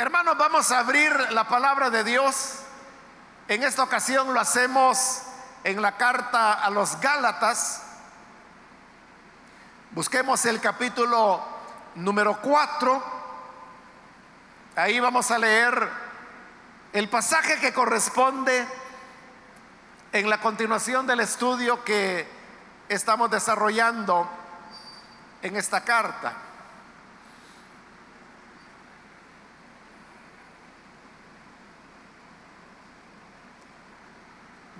Hermanos, vamos a abrir la palabra de Dios. En esta ocasión lo hacemos en la carta a los Gálatas. Busquemos el capítulo número 4. Ahí vamos a leer el pasaje que corresponde en la continuación del estudio que estamos desarrollando en esta carta.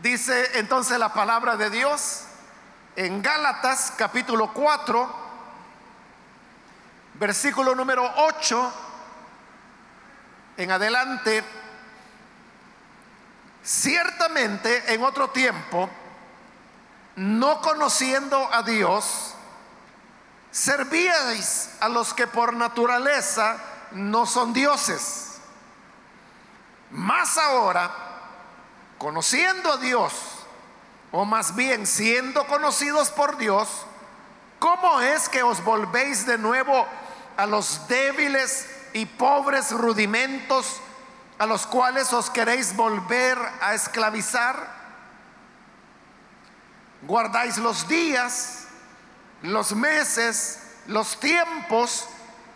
Dice entonces la palabra de Dios en Gálatas capítulo 4, versículo número 8 en adelante. Ciertamente en otro tiempo, no conociendo a Dios, servíais a los que por naturaleza no son dioses. Más ahora, conociendo a Dios, o más bien siendo conocidos por Dios, ¿cómo es que os volvéis de nuevo a los débiles y pobres rudimentos a los cuales os queréis volver a esclavizar? Guardáis los días, los meses, los tiempos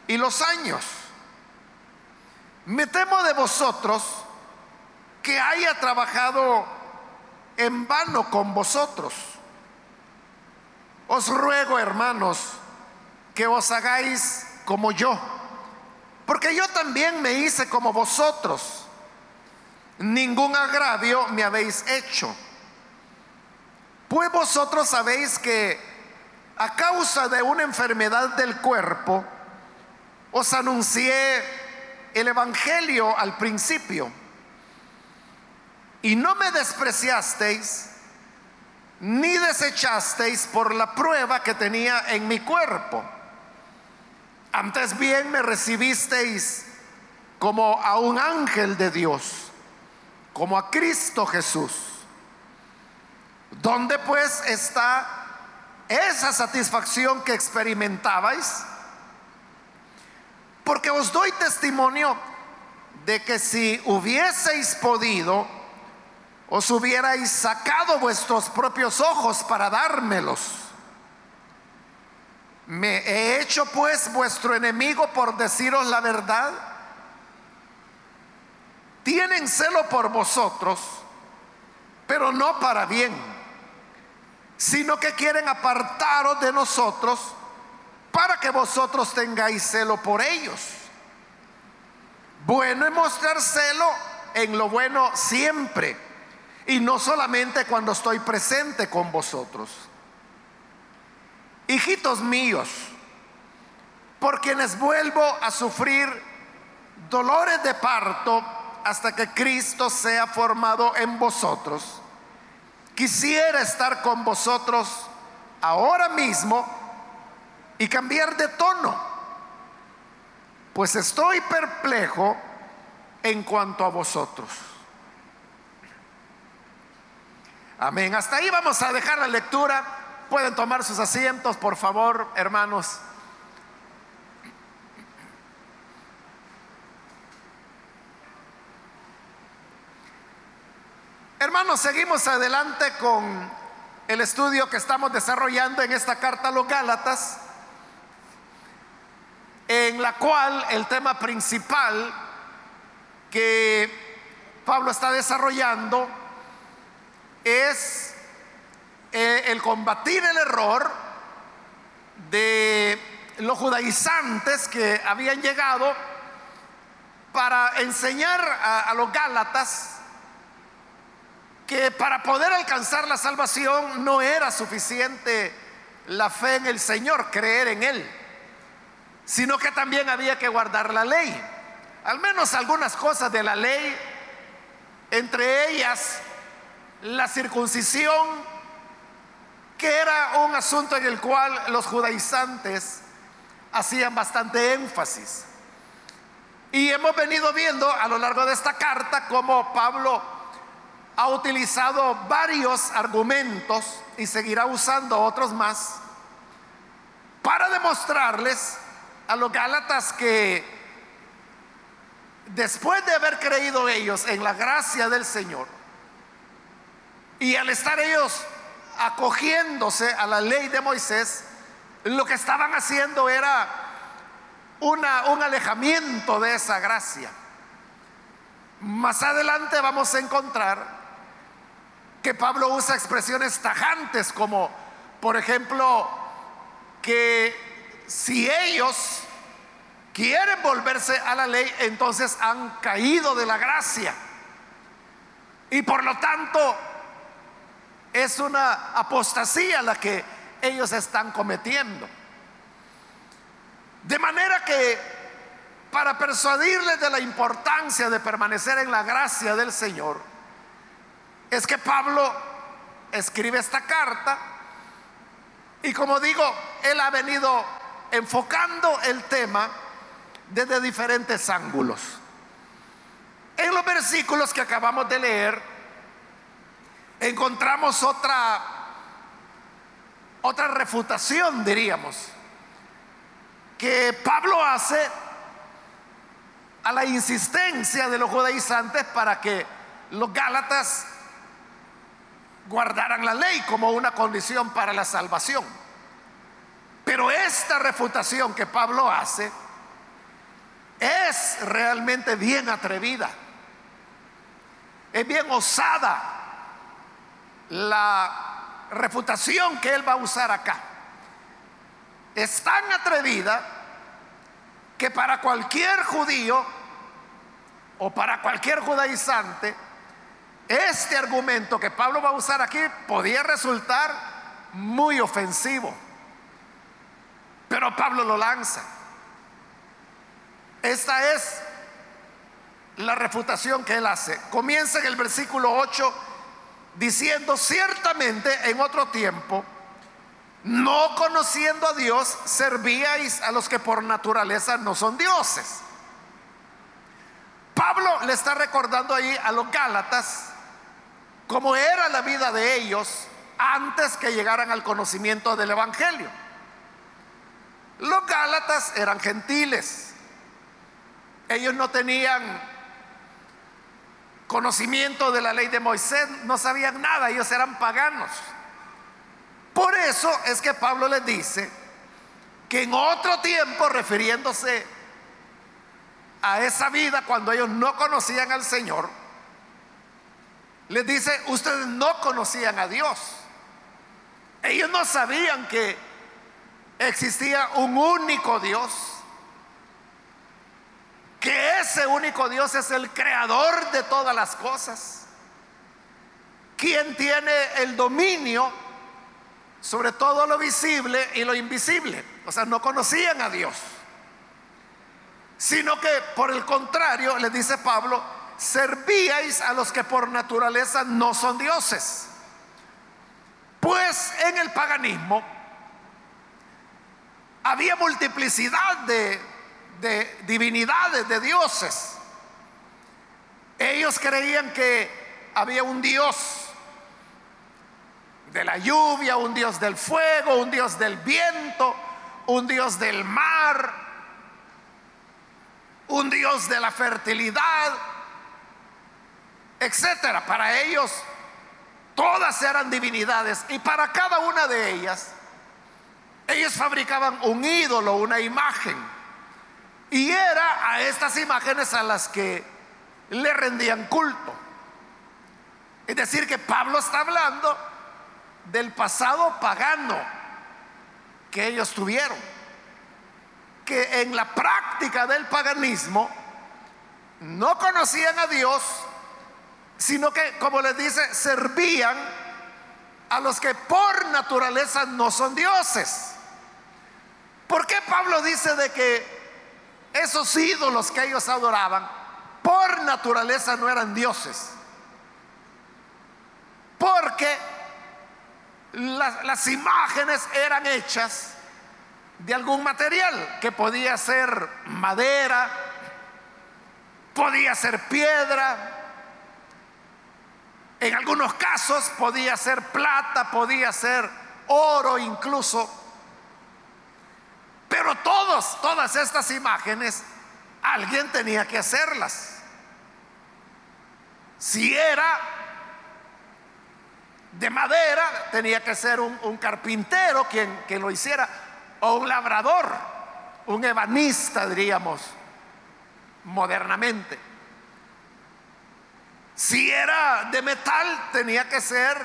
y los años. Me temo de vosotros que haya trabajado en vano con vosotros. Os ruego, hermanos, que os hagáis como yo, porque yo también me hice como vosotros. Ningún agravio me habéis hecho. Pues vosotros sabéis que a causa de una enfermedad del cuerpo, os anuncié el Evangelio al principio y no me despreciasteis ni desechasteis por la prueba que tenía en mi cuerpo. Antes bien me recibisteis como a un ángel de Dios, como a Cristo Jesús. ¿Dónde pues está esa satisfacción que experimentabais? Porque os doy testimonio de que si hubieseis podido, os hubierais sacado vuestros propios ojos para dármelos. Me he hecho pues vuestro enemigo por deciros la verdad. Tienen celo por vosotros, pero no para bien, sino que quieren apartaros de nosotros para que vosotros tengáis celo por ellos. Bueno es mostrar celo en lo bueno siempre y no solamente cuando estoy presente con vosotros. Hijitos míos, por quienes vuelvo a sufrir dolores de parto hasta que Cristo sea formado en vosotros, quisiera estar con vosotros ahora mismo y cambiar de tono, pues estoy perplejo en cuanto a vosotros. Amén. Hasta ahí vamos a dejar la lectura. Pueden tomar sus asientos, por favor, hermanos. Hermanos, seguimos adelante con el estudio que estamos desarrollando en esta carta a los Gálatas, en la cual el tema principal que Pablo está desarrollando es eh, el combatir el error de los judaizantes que habían llegado para enseñar a, los gálatas que para poder alcanzar la salvación no era suficiente la fe en el Señor, creer en Él, sino que también había que guardar la ley. Al menos algunas cosas de la ley, entre ellas la circuncisión, que era un asunto en el cual los judaizantes hacían bastante énfasis. Y hemos venido viendo a lo largo de esta carta cómo Pablo ha utilizado varios argumentos y seguirá usando otros más para demostrarles a los gálatas que después de haber creído ellos en la gracia del Señor, y al estar ellos acogiéndose a la ley de Moisés, lo que estaban haciendo era una, un alejamiento de esa gracia. Más adelante vamos a encontrar que Pablo usa expresiones tajantes como, por ejemplo, que si ellos quieren volverse a la ley, entonces han caído de la gracia. Y por lo tanto, es una apostasía la que ellos están cometiendo. De manera que para persuadirles de la importancia de permanecer en la gracia del Señor, es que Pablo escribe esta carta y como digo, él ha venido enfocando el tema desde diferentes ángulos. En los versículos que acabamos de leer, encontramos otra otra refutación, diríamos, que Pablo hace a la insistencia de los judaizantes para que los gálatas guardaran la ley como una condición para la salvación. Pero esta refutación que Pablo hace es realmente bien atrevida, es bien osada la refutación que él va a usar acá es tan atrevida que para cualquier judío o para cualquier judaizante, este argumento que Pablo va a usar aquí podía resultar muy ofensivo. Pero Pablo lo lanza. Esta es la refutación que él hace. Comienza en el versículo 8 diciendo ciertamente en otro tiempo, no conociendo a Dios, servíais a los que por naturaleza no son dioses. Pablo le está recordando ahí a los Gálatas cómo era la vida de ellos antes que llegaran al conocimiento del Evangelio. Los Gálatas eran gentiles. Ellos no tenían conocimiento de la ley de Moisés, no sabían nada, ellos eran paganos. Por eso es que Pablo les dice que en otro tiempo, refiriéndose a esa vida cuando ellos no conocían al Señor, les dice, ustedes no conocían a Dios. Ellos no sabían que existía un único Dios que ese único Dios es el creador de todas las cosas, quien tiene el dominio sobre todo lo visible y lo invisible. O sea, no conocían a Dios, sino que por el contrario, le dice Pablo, servíais a los que por naturaleza no son dioses. Pues en el paganismo había multiplicidad de de divinidades, de dioses. Ellos creían que había un Dios de la lluvia, un Dios del fuego, un Dios del viento, un Dios del mar, un Dios de la fertilidad, etcétera. Para ellos todas eran divinidades y para cada una de ellas ellos fabricaban un ídolo, una imagen. Y era a estas imágenes a las que le rendían culto. Es decir, que Pablo está hablando del pasado pagano que ellos tuvieron. Que en la práctica del paganismo no conocían a Dios, sino que, como les dice, servían a los que por naturaleza no son dioses. ¿Por qué Pablo dice de que esos ídolos que ellos adoraban, por naturaleza no eran dioses. Porque las, imágenes eran hechas de algún material que podía ser madera, podía ser piedra, en algunos casos podía ser plata, podía ser oro incluso. Pero todos, todas estas imágenes, alguien tenía que hacerlas. Si era de madera, tenía que ser un, carpintero quien, quien lo hiciera, o un labrador, un ebanista, diríamos, modernamente. Si era de metal, tenía que ser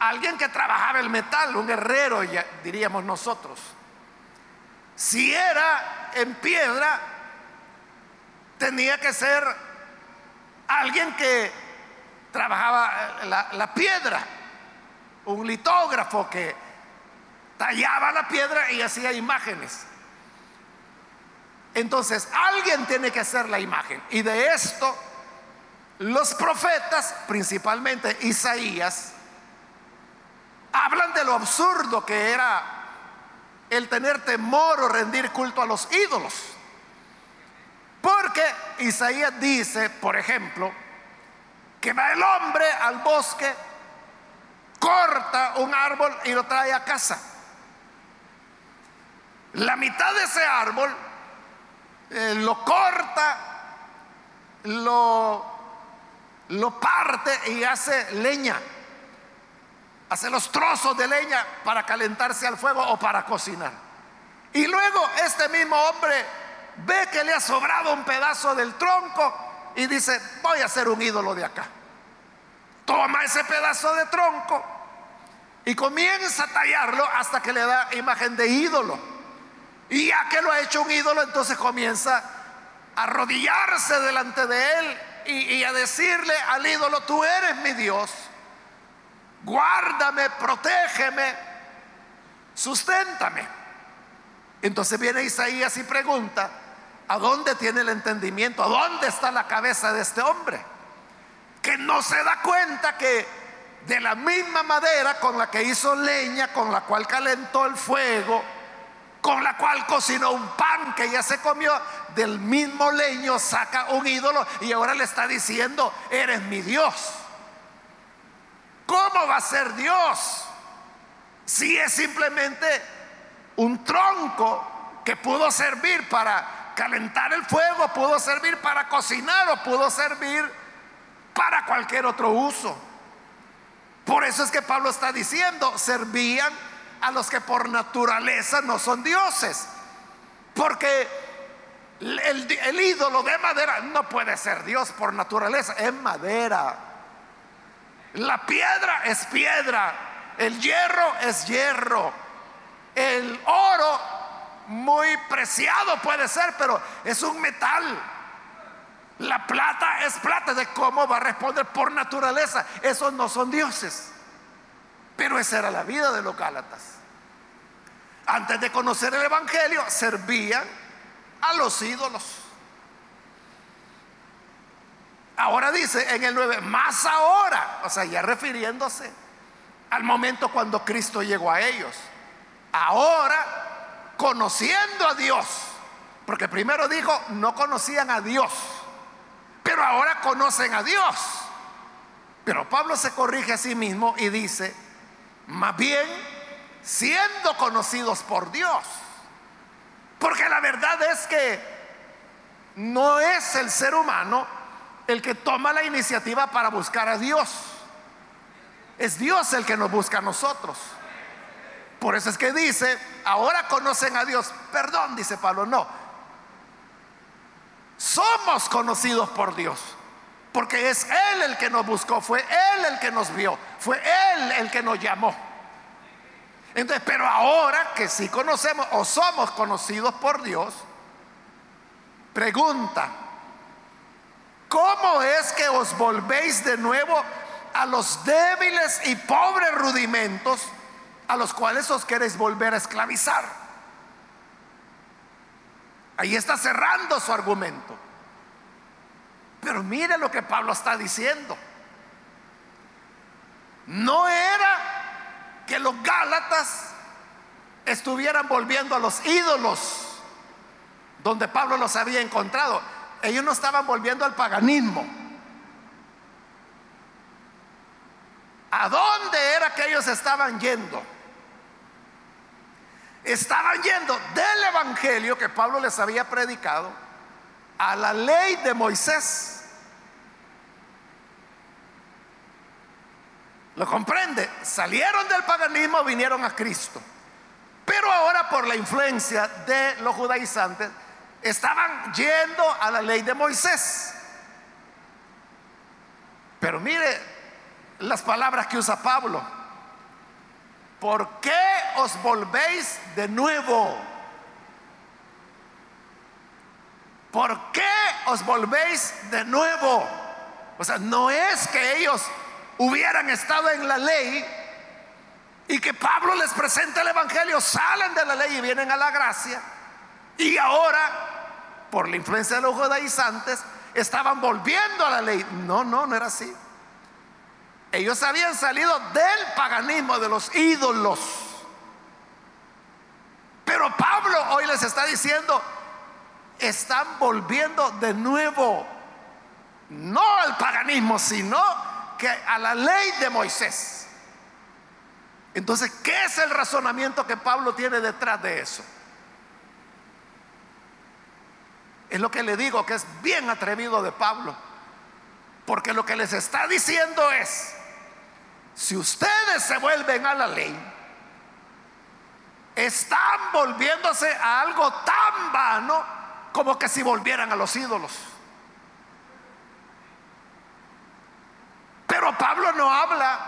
alguien que trabajaba el metal, un herrero, diríamos nosotros. Si era en piedra, tenía que ser alguien que trabajaba la, la piedra, un litógrafo que tallaba la piedra y hacía imágenes. Entonces, alguien tiene que hacer la imagen. Y de esto, los profetas, principalmente Isaías, hablan de lo absurdo que era el tener temor o rendir culto a los ídolos. Porque Isaías dice, por ejemplo, que va el hombre al bosque, corta un árbol y lo trae a casa. La mitad de ese árbol eh, lo corta, lo, lo parte y hace leña. Hace los trozos de leña para calentarse al fuego o para cocinar. Y luego este mismo hombre ve que le ha sobrado un pedazo del tronco y dice, voy a hacer un ídolo de acá. Toma ese pedazo de tronco y comienza a tallarlo hasta que le da imagen de ídolo. Y ya que lo ha hecho un ídolo, entonces comienza a arrodillarse delante de él y, y a decirle al ídolo, tú eres mi Dios, guárdame, protégeme, susténtame. Entonces viene Isaías y pregunta, ¿A dónde tiene el entendimiento? ¿A dónde está la cabeza de este hombre? Que no se da cuenta que de la misma madera con la que hizo leña, con la cual calentó el fuego, con la cual cocinó un pan que ya se comió, del mismo leño saca un ídolo y ahora le está diciendo, eres mi Dios. ¿Cómo va a ser Dios? Si es simplemente un tronco que pudo servir para calentar el fuego, pudo servir para cocinar o pudo servir para cualquier otro uso. Por eso es que Pablo está diciendo, servían a los que por naturaleza no son dioses. Porque el, ídolo de madera no puede ser Dios por naturaleza, es madera. La piedra es piedra, el hierro es hierro, el oro muy preciado puede ser, pero es un metal. La plata es plata. ¿De cómo va a responder por naturaleza? Esos no son dioses. Pero esa era la vida de los Gálatas. Antes de conocer el Evangelio, servían a los ídolos. Ahora dice en el 9, más ahora, o sea, ya refiriéndose al momento cuando Cristo llegó a ellos. Ahora conociendo a Dios. Porque primero dijo, no conocían a Dios, pero ahora conocen a Dios. Pero Pablo se corrige a sí mismo y dice, más bien siendo conocidos por Dios. Porque la verdad es que no es el ser humano el que toma la iniciativa para buscar a Dios. Es Dios el que nos busca a nosotros. Por eso es que dice, ahora conocen a Dios. Perdón, dice Pablo, no. Somos conocidos por Dios. Porque es Él el que nos buscó, fue Él el que nos vio, fue Él el que nos llamó. Entonces, pero ahora que sí conocemos o somos conocidos por Dios, pregunta, ¿cómo es que os volvéis de nuevo a los débiles y pobres rudimentos? a los cuales os queréis volver a esclavizar. Ahí está cerrando su argumento. Pero mire lo que Pablo está diciendo. No era que los Gálatas estuvieran volviendo a los ídolos donde Pablo los había encontrado. Ellos no estaban volviendo al paganismo. ¿A dónde era que ellos estaban yendo? estaban yendo del Evangelio que Pablo les había predicado a la ley de Moisés. ¿Lo comprende? Salieron del paganismo, vinieron a Cristo. Pero ahora por la influencia de los judaizantes, estaban yendo a la ley de Moisés. Pero mire las palabras que usa Pablo. ¿Por qué os volvéis de nuevo? ¿Por qué os volvéis de nuevo? O sea, no es que ellos hubieran estado en la ley y que Pablo les presente el Evangelio, salen de la ley y vienen a la gracia. Y ahora, por la influencia de los judaizantes, estaban volviendo a la ley. No, no, no era así. Ellos habían salido del paganismo, de los ídolos. Pero Pablo hoy les está diciendo, están volviendo de nuevo, no al paganismo, sino que a la ley de Moisés. Entonces, ¿qué es el razonamiento que Pablo tiene detrás de eso? Es lo que le digo que es bien atrevido de Pablo. Porque lo que les está diciendo es, si ustedes se vuelven a la ley, están volviéndose a algo tan vano como que si volvieran a los ídolos. Pero Pablo no habla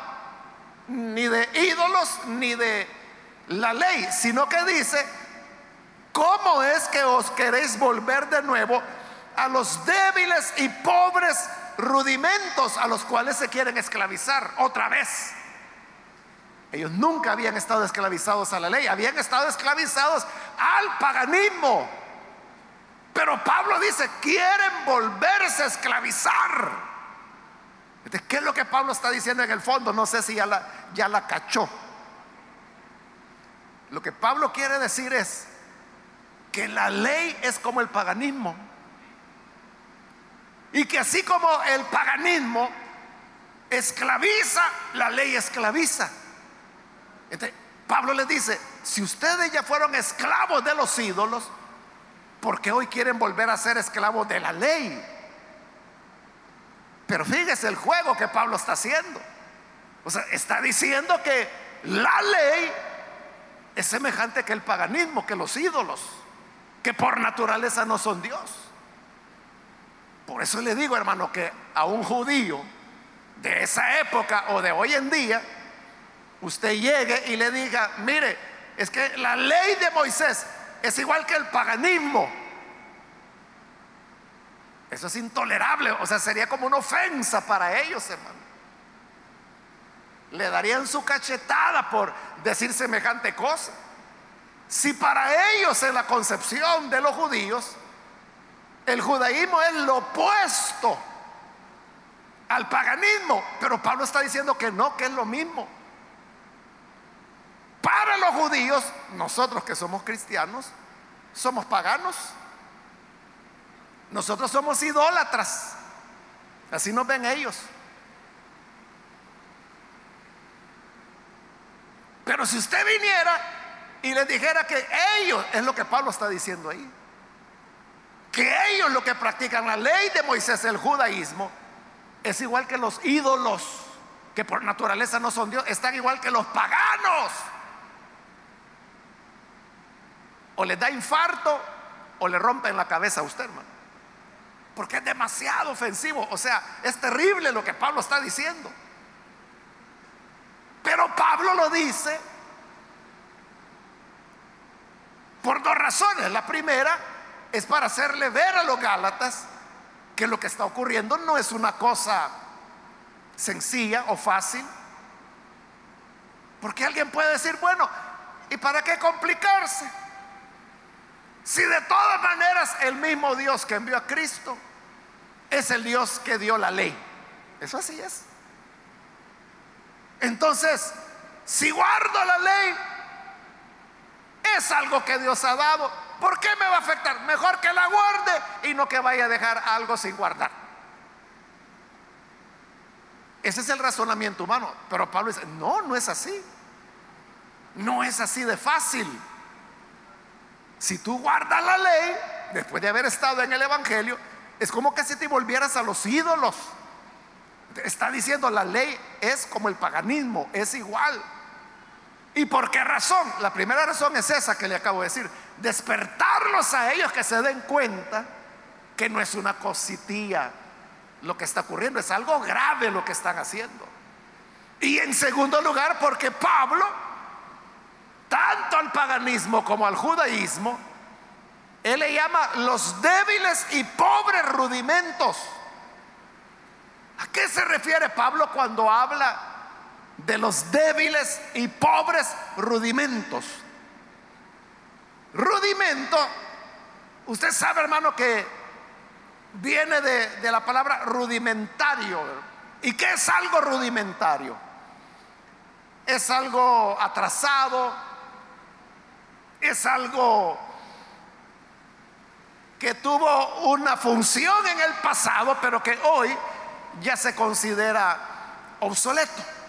ni de ídolos ni de la ley, sino que dice, ¿cómo es que os queréis volver de nuevo a los débiles y pobres rudimentos a los cuales se quieren esclavizar otra vez? Ellos nunca habían estado esclavizados a la ley, habían estado esclavizados al paganismo. Pero Pablo dice, quieren volverse a esclavizar. ¿Qué es lo que Pablo está diciendo en el fondo? No sé si ya la, ya la cachó. Lo que Pablo quiere decir es que la ley es como el paganismo. Y que así como el paganismo esclaviza, la ley esclaviza. Pablo les dice, si ustedes ya fueron esclavos de los ídolos, ¿por qué hoy quieren volver a ser esclavos de la ley? Pero fíjese el juego que Pablo está haciendo. O sea, está diciendo que la ley es semejante que el paganismo, que los ídolos, que por naturaleza no son Dios. Por eso le digo, hermano, que a un judío de esa época o de hoy en día, usted llegue y le diga, mire, es que la ley de Moisés es igual que el paganismo. Eso es intolerable, o sea, sería como una ofensa para ellos, hermano. Le darían su cachetada por decir semejante cosa. Si para ellos en la concepción de los judíos, el judaísmo es lo opuesto al paganismo, pero Pablo está diciendo que no, que es lo mismo. Para los judíos, nosotros que somos cristianos, somos paganos. Nosotros somos idólatras. Así nos ven ellos. Pero si usted viniera y les dijera que ellos, es lo que Pablo está diciendo ahí, que ellos lo que practican, la ley de Moisés, el judaísmo, es igual que los ídolos, que por naturaleza no son Dios, están igual que los paganos. O les da infarto o le rompen la cabeza a usted, hermano porque es demasiado ofensivo. O sea, es terrible lo que Pablo está diciendo. Pero Pablo lo dice por dos razones. La primera es para hacerle ver a los Gálatas que lo que está ocurriendo no es una cosa sencilla o fácil. Porque alguien puede decir, bueno, ¿y para qué complicarse? Si de todas maneras el mismo Dios que envió a Cristo es el Dios que dio la ley. Eso así es. Entonces, si guardo la ley, es algo que Dios ha dado. ¿Por qué me va a afectar? Mejor que la guarde y no que vaya a dejar algo sin guardar. Ese es el razonamiento humano. Pero Pablo dice, no, no es así. No es así de fácil. Si tú guardas la ley, después de haber estado en el Evangelio, Es como que si te volvieras a los ídolos. Está diciendo la ley es como el paganismo, es igual. ¿Y por qué razón? La primera razón es esa que le acabo de decir. Despertarlos a ellos que se den cuenta que no es una cositilla lo que está ocurriendo, es algo grave lo que están haciendo. Y en segundo lugar, porque Pablo, tanto al paganismo como al judaísmo, él le llama los débiles y pobres rudimentos. ¿A qué se refiere Pablo cuando habla de los débiles y pobres rudimentos? Rudimento, usted sabe hermano que viene de, la palabra rudimentario. ¿Y qué es algo rudimentario? Es algo atrasado, es algo que tuvo una función en el pasado, pero que hoy ya se considera obsoleto.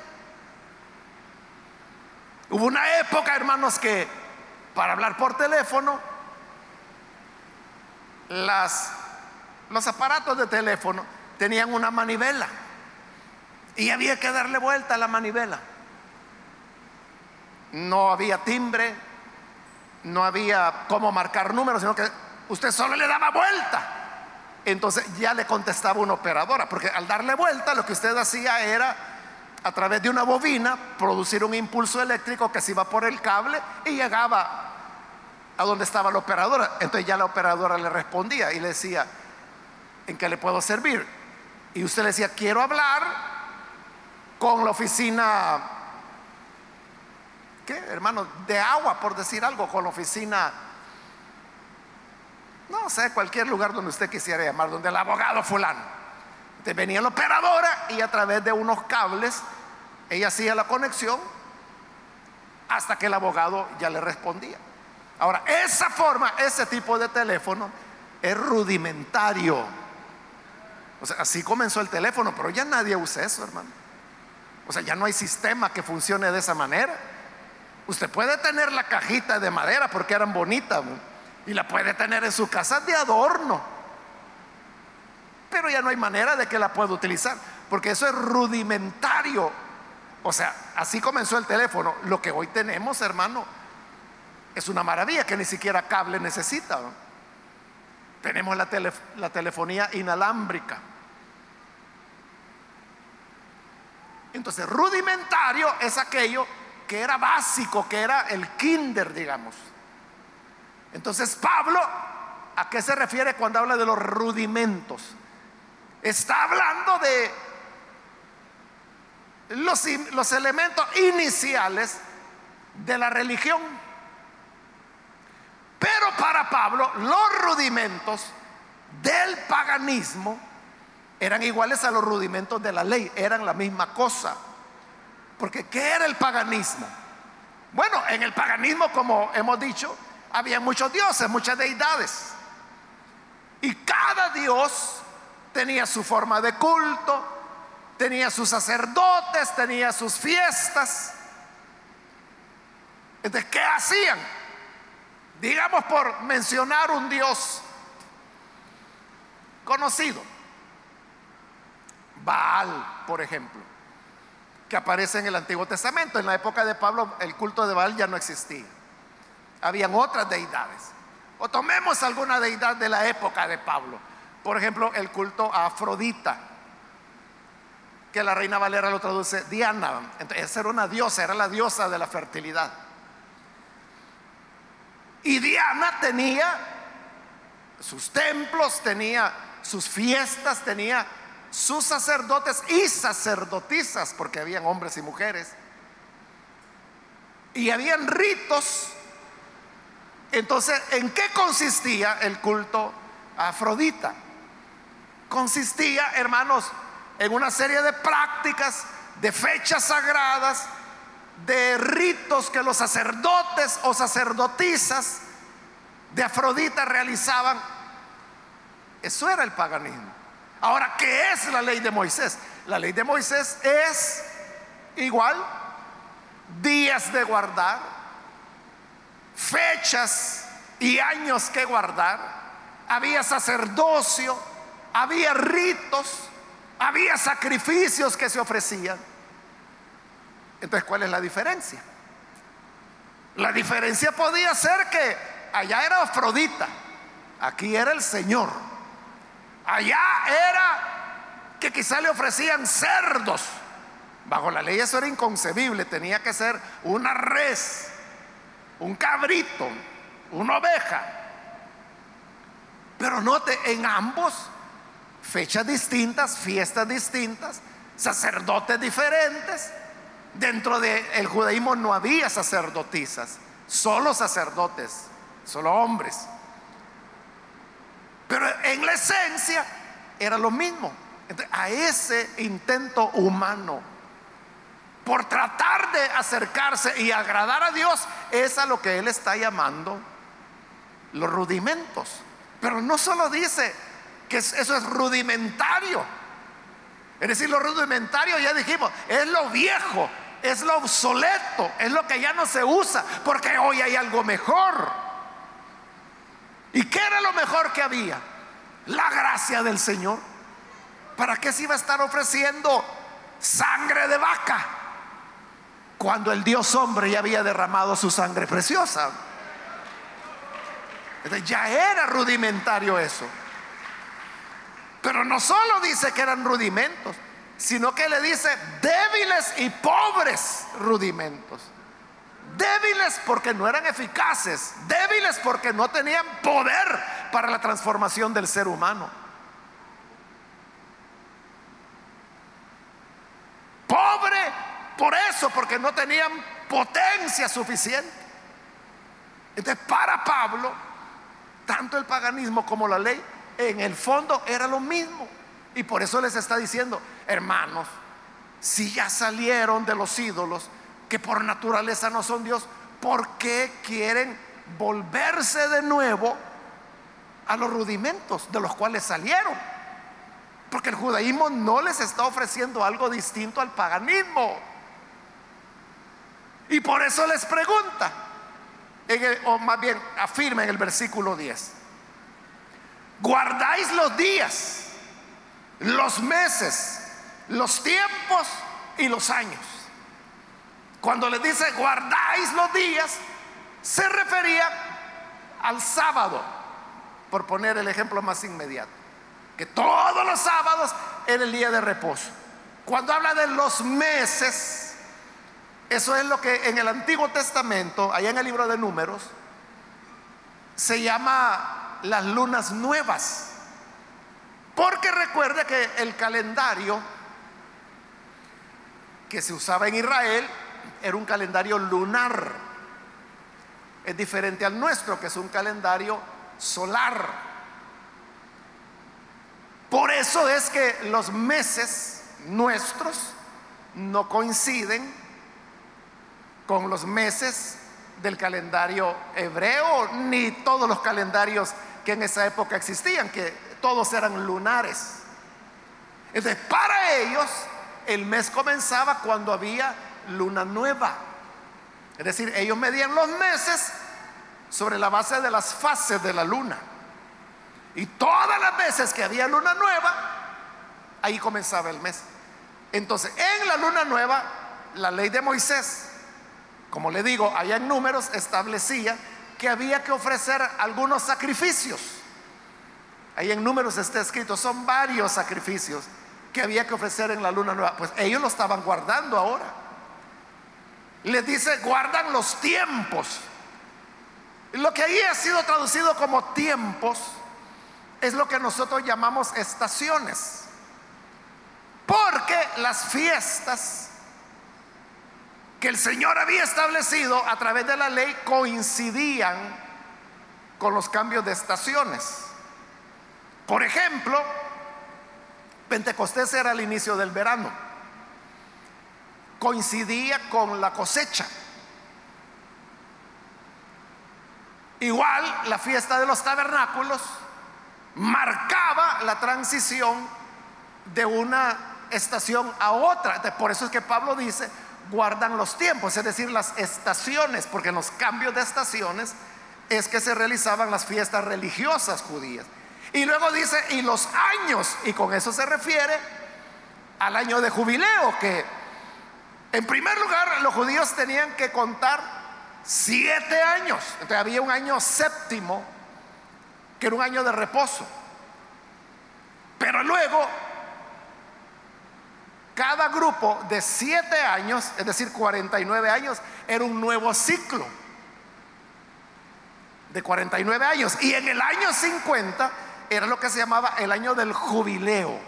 Hubo una época, hermanos, que para hablar por teléfono, las, los aparatos de teléfono tenían una manivela y había que darle vuelta a la manivela. No había timbre, no había cómo marcar números, sino que usted solo le daba vuelta. Entonces ya le contestaba una operadora, porque al darle vuelta lo que usted hacía era a través de una bobina producir un impulso eléctrico que se iba por el cable y llegaba a donde estaba la operadora. Entonces ya la operadora le respondía y le decía, ¿en qué le puedo servir? Y usted le decía, quiero hablar con la oficina, ¿qué hermano? De agua, por decir algo, con la oficina no sé, cualquier lugar donde usted quisiera llamar, donde el abogado fulano. Venía la operadora y a través de unos cables ella hacía la conexión hasta que el abogado ya le respondía. Ahora, esa forma, ese tipo de teléfono es rudimentario. O sea, así comenzó el teléfono, pero ya nadie usa eso, hermano. O sea, ya no hay sistema que funcione de esa manera. Usted puede tener la cajita de madera porque eran bonitas. Y la puede tener en su casa de adorno. Pero ya no hay manera de que la pueda utilizar. Porque eso es rudimentario. O sea, así comenzó el teléfono. Lo que hoy tenemos, hermano, es una maravilla que ni siquiera cable necesita. Tenemos la, la telefonía inalámbrica. Entonces, rudimentario es aquello que era básico, que era el kinder, digamos. Entonces Pablo, ¿a qué se refiere cuando habla de los rudimentos? Está hablando de los, elementos iniciales de la religión. Pero para Pablo los rudimentos del paganismo eran iguales a los rudimentos de la ley, eran la misma cosa. Porque ¿qué era el paganismo? Bueno, en el paganismo, como hemos dicho, había muchos dioses, muchas deidades. Y cada dios tenía su forma de culto, tenía sus sacerdotes, tenía sus fiestas. Entonces, ¿qué hacían? Digamos por mencionar un dios conocido. Baal, por ejemplo, que aparece en el Antiguo Testamento. En la época de Pablo el culto de Baal ya no existía habían otras deidades. O tomemos alguna deidad de la época de Pablo. Por ejemplo, el culto a Afrodita, que la reina Valera lo traduce Diana. Esa era una diosa, era la diosa de la fertilidad. Y Diana tenía sus templos, tenía sus fiestas, tenía sus sacerdotes y sacerdotisas, porque habían hombres y mujeres. Y habían ritos entonces, ¿en qué consistía el culto a Afrodita? Consistía, hermanos, en una serie de prácticas, de fechas sagradas, de ritos que los sacerdotes o sacerdotisas de Afrodita realizaban. Eso era el paganismo. Ahora, ¿qué es la ley de Moisés? La ley de Moisés es igual, días de guardar, fechas y años que guardar, había sacerdocio, había ritos, había sacrificios que se ofrecían. Entonces, ¿cuál es la diferencia? La diferencia podía ser que allá era Afrodita, aquí era el Señor. Allá era que quizá le ofrecían cerdos. Bajo la ley eso era inconcebible, tenía que ser una res, un cabrito, una oveja. Pero note, en ambos, fechas distintas, fiestas distintas, sacerdotes diferentes. Dentro del judaísmo no había sacerdotisas, solo sacerdotes, solo hombres. Pero en la esencia era lo mismo. a ese intento humano por tratar de acercarse y agradar a Dios, es a lo que Él está llamando los rudimentos. Pero no solo dice que eso es rudimentario. Es decir, lo rudimentario ya dijimos, es lo viejo, es lo obsoleto, es lo que ya no se usa, porque hoy hay algo mejor. ¿Y qué era lo mejor que había? La gracia del Señor. ¿Para qué se iba a estar ofreciendo sangre de vaca? Cuando el Dios hombre ya había derramado su sangre preciosa. Ya era rudimentario eso. Pero no solo dice que eran rudimentos, sino que le dice débiles y pobres rudimentos. Débiles porque no eran eficaces, débiles porque no tenían poder para la transformación del ser humano. Pobre por eso, porque no tenían potencia suficiente. Entonces, para Pablo, tanto el paganismo como la ley, en el fondo era lo mismo. Y por eso les está diciendo, hermanos, si ya salieron de los ídolos, que por naturaleza no son Dios, ¿por qué quieren volverse de nuevo a los rudimentos de los cuales salieron? Porque el judaísmo no les está ofreciendo algo distinto al paganismo. Y por eso les pregunta, o más bien afirma en el versículo 10, guardáis los días los meses, los tiempos y los años. Cuando le dice guardáis los días, se refería al sábado, por poner el ejemplo más inmediato, que todos los sábados era el día de reposo. Cuando habla de los meses, eso es lo que en el Antiguo Testamento, allá en el libro de números, se llama las lunas nuevas. Porque recuerde que el calendario que se usaba en Israel era un calendario lunar. Es diferente al nuestro, que es un calendario solar. Por eso es que los meses nuestros no coinciden con los meses del calendario hebreo, ni todos los calendarios que en esa época existían, que todos eran lunares. Entonces, para ellos, el mes comenzaba cuando había luna nueva. Es decir, ellos medían los meses sobre la base de las fases de la luna. Y todas las veces que había luna nueva, ahí comenzaba el mes. Entonces, en la luna nueva, la ley de Moisés, como le digo, allá en números establecía que había que ofrecer algunos sacrificios. Ahí en números está escrito, son varios sacrificios que había que ofrecer en la luna nueva. Pues ellos lo estaban guardando ahora. Les dice, guardan los tiempos. Lo que ahí ha sido traducido como tiempos es lo que nosotros llamamos estaciones. Porque las fiestas que el Señor había establecido a través de la ley coincidían con los cambios de estaciones. Por ejemplo, Pentecostés era el inicio del verano. Coincidía con la cosecha. Igual la fiesta de los tabernáculos marcaba la transición de una estación a otra. Por eso es que Pablo dice, guardan los tiempos, es decir, las estaciones, porque en los cambios de estaciones es que se realizaban las fiestas religiosas judías. Y luego dice, y los años, y con eso se refiere al año de jubileo, que en primer lugar los judíos tenían que contar siete años. Entonces había un año séptimo, que era un año de reposo. Pero luego, cada grupo de siete años, es decir, 49 años, era un nuevo ciclo de 49 años. Y en el año 50 era lo que se llamaba el año del jubileo.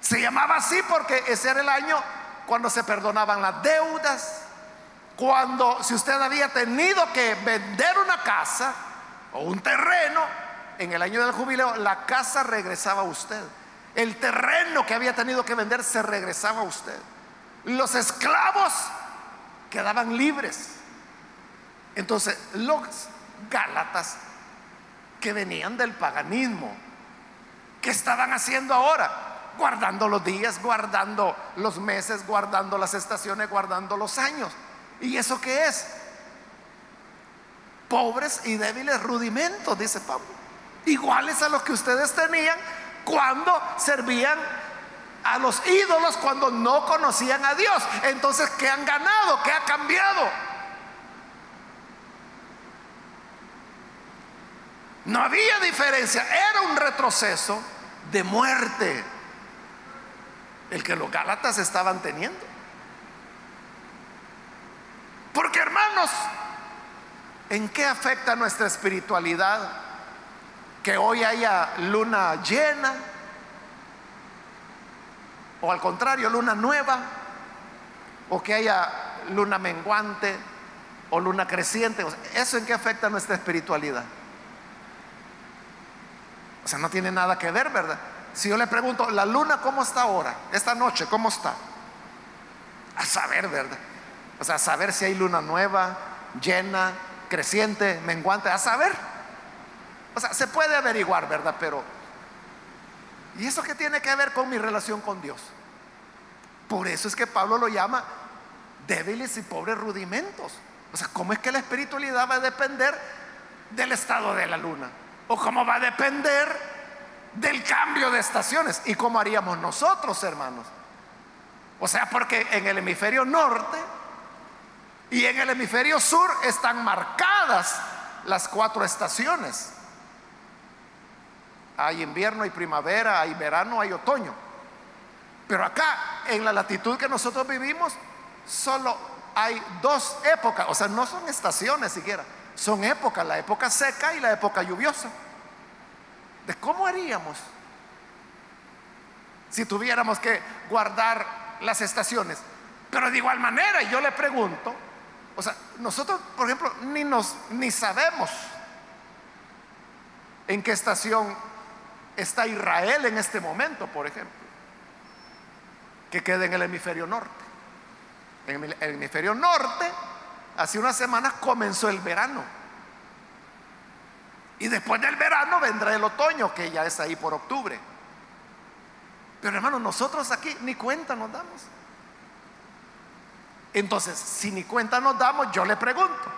Se llamaba así porque ese era el año cuando se perdonaban las deudas, cuando si usted había tenido que vender una casa o un terreno, en el año del jubileo la casa regresaba a usted. El terreno que había tenido que vender se regresaba a usted. Los esclavos quedaban libres. Entonces, los Gálatas que venían del paganismo. ¿Qué estaban haciendo ahora? Guardando los días, guardando los meses, guardando las estaciones, guardando los años. ¿Y eso qué es? Pobres y débiles rudimentos, dice Pablo. Iguales a los que ustedes tenían cuando servían a los ídolos, cuando no conocían a Dios. Entonces, ¿qué han ganado? ¿Qué ha cambiado? No había diferencia, era un retroceso de muerte el que los Gálatas estaban teniendo. Porque hermanos, ¿en qué afecta nuestra espiritualidad que hoy haya luna llena? O al contrario, luna nueva, o que haya luna menguante o luna creciente. ¿Eso en qué afecta nuestra espiritualidad? O sea, no tiene nada que ver, ¿verdad? Si yo le pregunto, ¿la luna cómo está ahora? Esta noche, ¿cómo está? A saber, ¿verdad? O sea, a saber si hay luna nueva, llena, creciente, menguante, a saber. O sea, se puede averiguar, ¿verdad? Pero, ¿y eso qué tiene que ver con mi relación con Dios? Por eso es que Pablo lo llama débiles y pobres rudimentos. O sea, ¿cómo es que la espiritualidad va a depender del estado de la luna? o cómo va a depender del cambio de estaciones y cómo haríamos nosotros, hermanos. O sea, porque en el hemisferio norte y en el hemisferio sur están marcadas las cuatro estaciones. Hay invierno, hay primavera, hay verano, hay otoño. Pero acá, en la latitud que nosotros vivimos, solo hay dos épocas, o sea, no son estaciones siquiera son épocas, la época seca y la época lluviosa. ¿De cómo haríamos si tuviéramos que guardar las estaciones? Pero de igual manera, yo le pregunto, o sea, nosotros, por ejemplo, ni nos ni sabemos en qué estación está Israel en este momento, por ejemplo, que queda en el hemisferio norte. En el hemisferio norte hace unas semanas comenzó el verano. Y después del verano vendrá el otoño, que ya es ahí por octubre. Pero hermano, nosotros aquí ni cuenta nos damos. Entonces, si ni cuenta nos damos, yo le pregunto,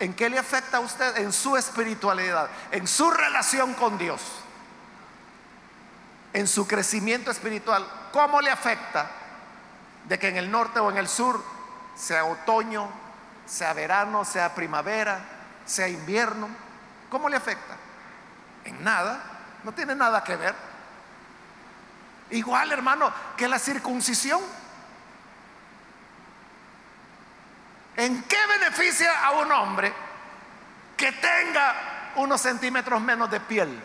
¿en qué le afecta a usted en su espiritualidad, en su relación con Dios, en su crecimiento espiritual? ¿Cómo le afecta de que en el norte o en el sur sea otoño, sea verano, sea primavera, sea invierno. ¿Cómo le afecta? En nada, no tiene nada que ver. Igual, hermano, que la circuncisión. ¿En qué beneficia a un hombre que tenga unos centímetros menos de piel?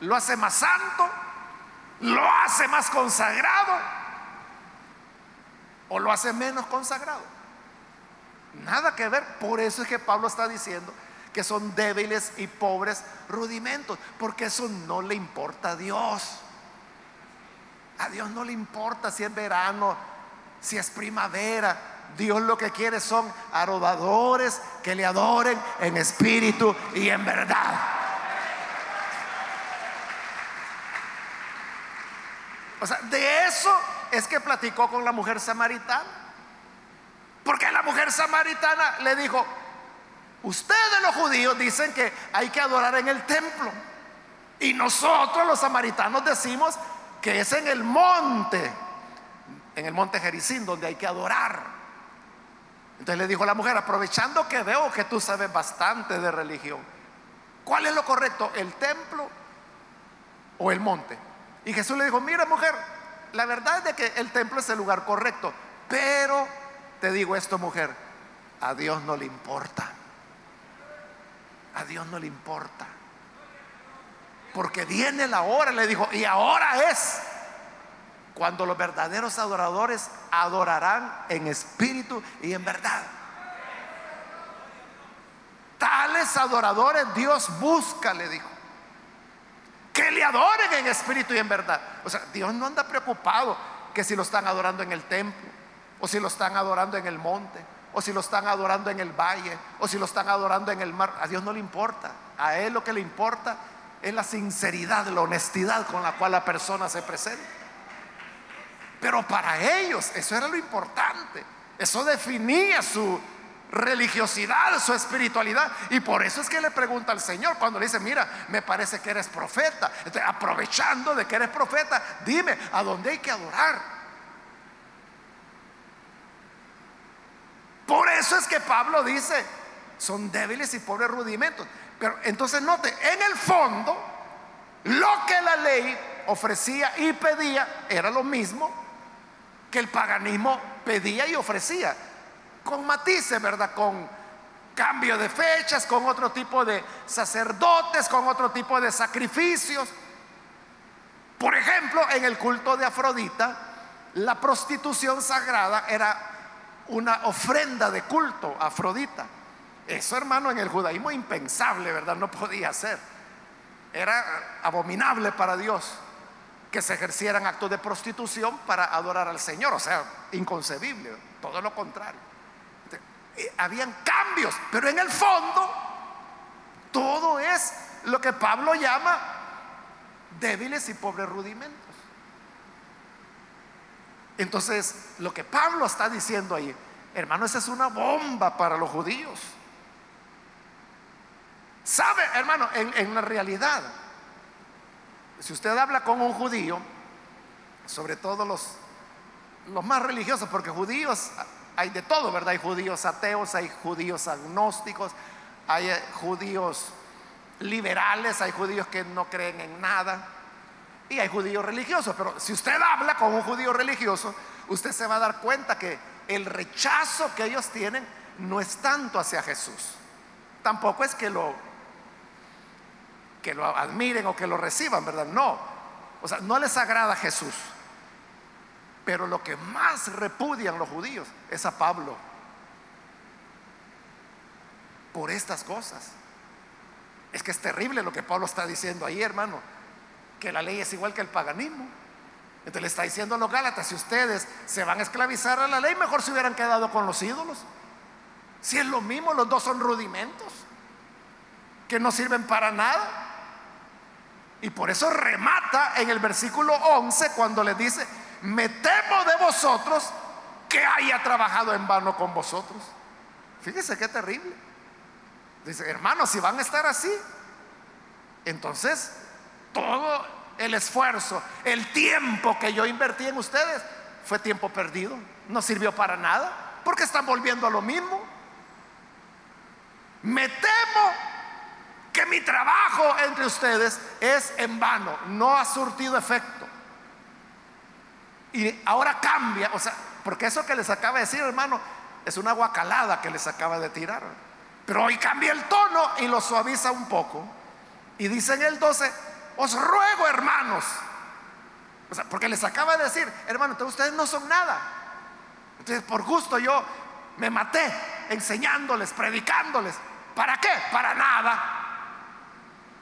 ¿Lo hace más santo? ¿Lo hace más consagrado? o lo hace menos consagrado. Nada que ver. Por eso es que Pablo está diciendo que son débiles y pobres rudimentos, porque eso no le importa a Dios. A Dios no le importa si es verano, si es primavera. Dios lo que quiere son adoradores que le adoren en espíritu y en verdad. O sea, de eso es que platicó con la mujer samaritana. Porque la mujer samaritana le dijo, Ustedes los judíos dicen que hay que adorar en el templo. Y nosotros los samaritanos decimos que es en el monte, en el monte Jericín, donde hay que adorar. Entonces le dijo la mujer, aprovechando que veo que tú sabes bastante de religión, ¿cuál es lo correcto? ¿El templo o el monte? Y Jesús le dijo, mira mujer, la verdad es de que el templo es el lugar correcto, pero te digo esto mujer, a Dios no le importa. A Dios no le importa. Porque viene la hora, le dijo, y ahora es cuando los verdaderos adoradores adorarán en espíritu y en verdad. Tales adoradores Dios busca, le dijo. Que le adoren en espíritu y en verdad. O sea, Dios no anda preocupado que si lo están adorando en el templo, o si lo están adorando en el monte, o si lo están adorando en el valle, o si lo están adorando en el mar. A Dios no le importa. A Él lo que le importa es la sinceridad, la honestidad con la cual la persona se presenta. Pero para ellos eso era lo importante. Eso definía su religiosidad, su espiritualidad. Y por eso es que le pregunta al Señor cuando le dice, mira, me parece que eres profeta. aprovechando de que eres profeta, dime, ¿a dónde hay que adorar? Por eso es que Pablo dice, son débiles y pobres rudimentos. Pero entonces note, en el fondo, lo que la ley ofrecía y pedía era lo mismo que el paganismo pedía y ofrecía, con matices, ¿verdad? Con cambio de fechas, con otro tipo de sacerdotes, con otro tipo de sacrificios. Por ejemplo, en el culto de Afrodita, la prostitución sagrada era una ofrenda de culto a Afrodita. Eso, hermano, en el judaísmo impensable, ¿verdad? No podía ser. Era abominable para Dios que se ejercieran actos de prostitución para adorar al Señor. O sea, inconcebible, todo lo contrario. Eh, habían cambios, pero en el fondo todo es lo que Pablo llama débiles y pobres rudimentos. Entonces, lo que Pablo está diciendo ahí, hermano, esa es una bomba para los judíos. ¿Sabe, hermano? En, la realidad, si usted habla con un judío, sobre todo los, los más religiosos, porque judíos hay de todo, ¿verdad? Hay judíos ateos, hay judíos agnósticos, hay eh, judíos liberales, hay judíos que no creen en nada y hay judíos religiosos, pero si usted habla con un judío religioso, usted se va a dar cuenta que el rechazo que ellos tienen no es tanto hacia Jesús. Tampoco es que lo que lo admiren o que lo reciban, ¿verdad? No. O sea, no les agrada Jesús. Pero lo que más repudian los judíos es a Pablo. Por estas cosas. Es que es terrible lo que Pablo está diciendo ahí, hermano que la ley es igual que el paganismo. Entonces le está diciendo a los Gálatas, si ustedes se van a esclavizar a la ley, mejor se hubieran quedado con los ídolos. Si es lo mismo, los dos son rudimentos, que no sirven para nada. Y por eso remata en el versículo 11 cuando le dice, me temo de vosotros que haya trabajado en vano con vosotros. Fíjese qué terrible. Dice, hermanos, si van a estar así, entonces todo el esfuerzo, el tiempo que yo invertí en ustedes fue tiempo perdido. No sirvió para nada porque están volviendo a lo mismo. Me temo que mi trabajo entre ustedes es en vano, no ha surtido efecto. Y ahora cambia, o sea, porque eso que les acaba de decir, hermano, es una guacalada que les acaba de tirar. Pero hoy cambia el tono y lo suaviza un poco. Y dice en el 12, os ruego, hermanos. O sea, porque les acaba de decir, hermano, ustedes no son nada. Entonces, por gusto yo me maté enseñándoles, predicándoles. ¿Para qué? Para nada.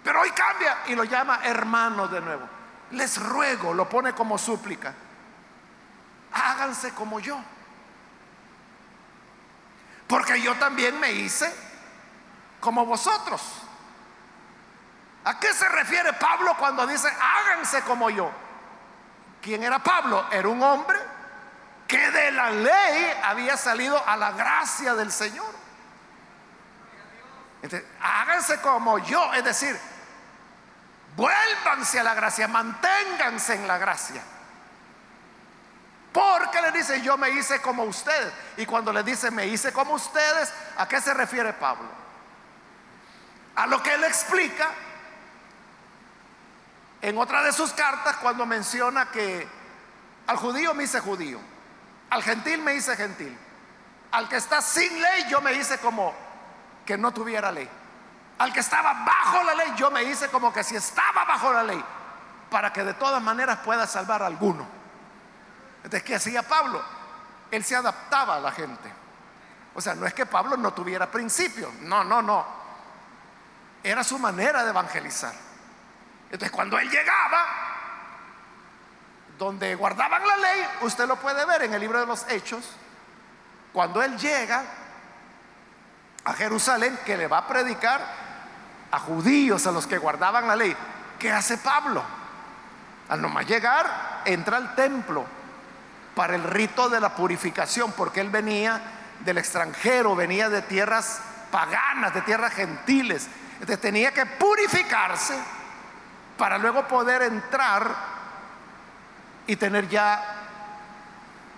Pero hoy cambia y lo llama hermano de nuevo. Les ruego, lo pone como súplica. Háganse como yo. Porque yo también me hice como vosotros. ¿A qué se refiere Pablo cuando dice, háganse como yo? ¿Quién era Pablo? Era un hombre que de la ley había salido a la gracia del Señor. Háganse como yo, es decir, vuélvanse a la gracia, manténganse en la gracia. Porque le dice, yo me hice como ustedes. Y cuando le dice, me hice como ustedes, ¿a qué se refiere Pablo? A lo que él explica en otra de sus cartas cuando menciona que al judío me hice judío, al gentil me hice gentil, al que está sin ley yo me hice como que no tuviera ley. Al que estaba bajo la ley, yo me hice como que si estaba bajo la ley, para que de todas maneras pueda salvar a alguno. Entonces, ¿qué hacía Pablo? Él se adaptaba a la gente. O sea, no es que Pablo no tuviera principios, no, no, no. Era su manera de evangelizar. Entonces, cuando él llegaba, donde guardaban la ley, usted lo puede ver en el libro de los Hechos, cuando él llega, a Jerusalén que le va a predicar a judíos, a los que guardaban la ley. ¿Qué hace Pablo? Al nomás llegar, entra al templo para el rito de la purificación, porque él venía del extranjero, venía de tierras paganas, de tierras gentiles. Entonces tenía que purificarse para luego poder entrar y tener ya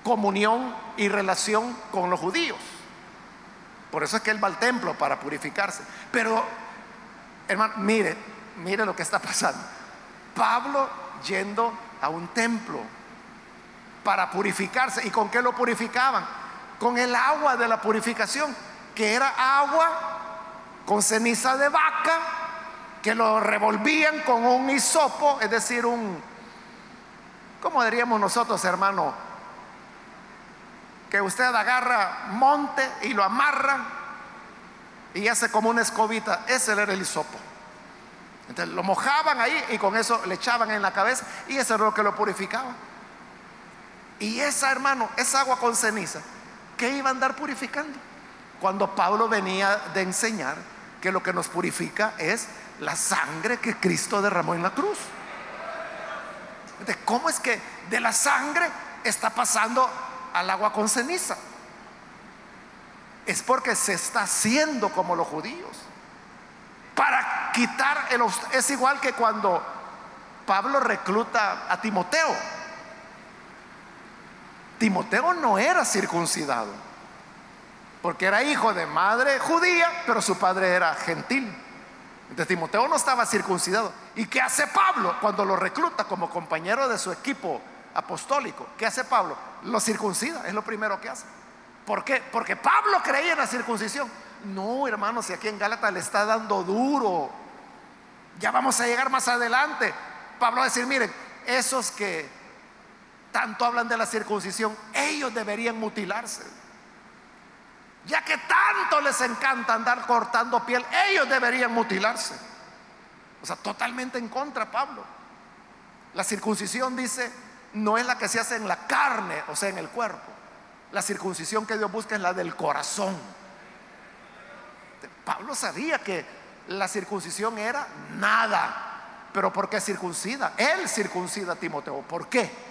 comunión y relación con los judíos. Por eso es que él va al templo para purificarse. Pero, hermano, mire, mire lo que está pasando. Pablo yendo a un templo para purificarse. ¿Y con qué lo purificaban? Con el agua de la purificación, que era agua con ceniza de vaca, que lo revolvían con un hisopo, es decir, un, ¿cómo diríamos nosotros, hermano? que usted agarra monte y lo amarra y hace como una escobita. Ese era el hisopo. Entonces lo mojaban ahí y con eso le echaban en la cabeza y eso era lo que lo purificaba. Y esa, hermano, esa agua con ceniza, ¿qué iba a andar purificando? Cuando Pablo venía de enseñar que lo que nos purifica es la sangre que Cristo derramó en la cruz. Entonces, ¿cómo es que de la sangre está pasando al agua con ceniza. Es porque se está haciendo como los judíos. Para quitar el... Es igual que cuando Pablo recluta a Timoteo. Timoteo no era circuncidado, porque era hijo de madre judía, pero su padre era gentil. Entonces Timoteo no estaba circuncidado. ¿Y qué hace Pablo cuando lo recluta como compañero de su equipo apostólico. ¿Qué hace Pablo? Lo circuncida, es lo primero que hace. ¿Por qué? Porque Pablo creía en la circuncisión. No, hermanos, si aquí en Gálatas le está dando duro. Ya vamos a llegar más adelante. Pablo va a decir, miren, esos que tanto hablan de la circuncisión, ellos deberían mutilarse. Ya que tanto les encanta andar cortando piel, ellos deberían mutilarse. O sea, totalmente en contra, Pablo. La circuncisión dice, no es la que se hace en la carne, o sea, en el cuerpo. La circuncisión que Dios busca es la del corazón. Pablo sabía que la circuncisión era nada. Pero ¿por qué circuncida? Él circuncida a Timoteo. ¿Por qué?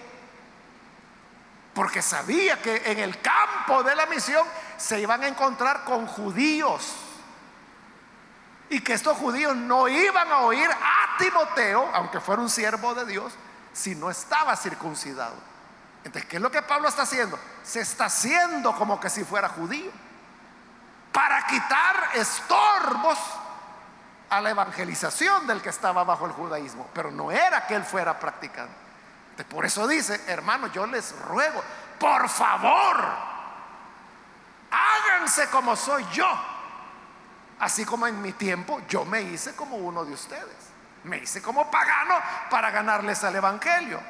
Porque sabía que en el campo de la misión se iban a encontrar con judíos. Y que estos judíos no iban a oír a Timoteo, aunque fuera un siervo de Dios, si no estaba circuncidado. Entonces, ¿qué es lo que Pablo está haciendo? Se está haciendo como que si fuera judío. Para quitar estorbos a la evangelización del que estaba bajo el judaísmo. Pero no era que él fuera por eso dice, hermano, yo les ruego, por favor, háganse como soy yo. Así como en mi tiempo yo me hice como uno de ustedes. Me hice como pagano para ganarles al Evangelio.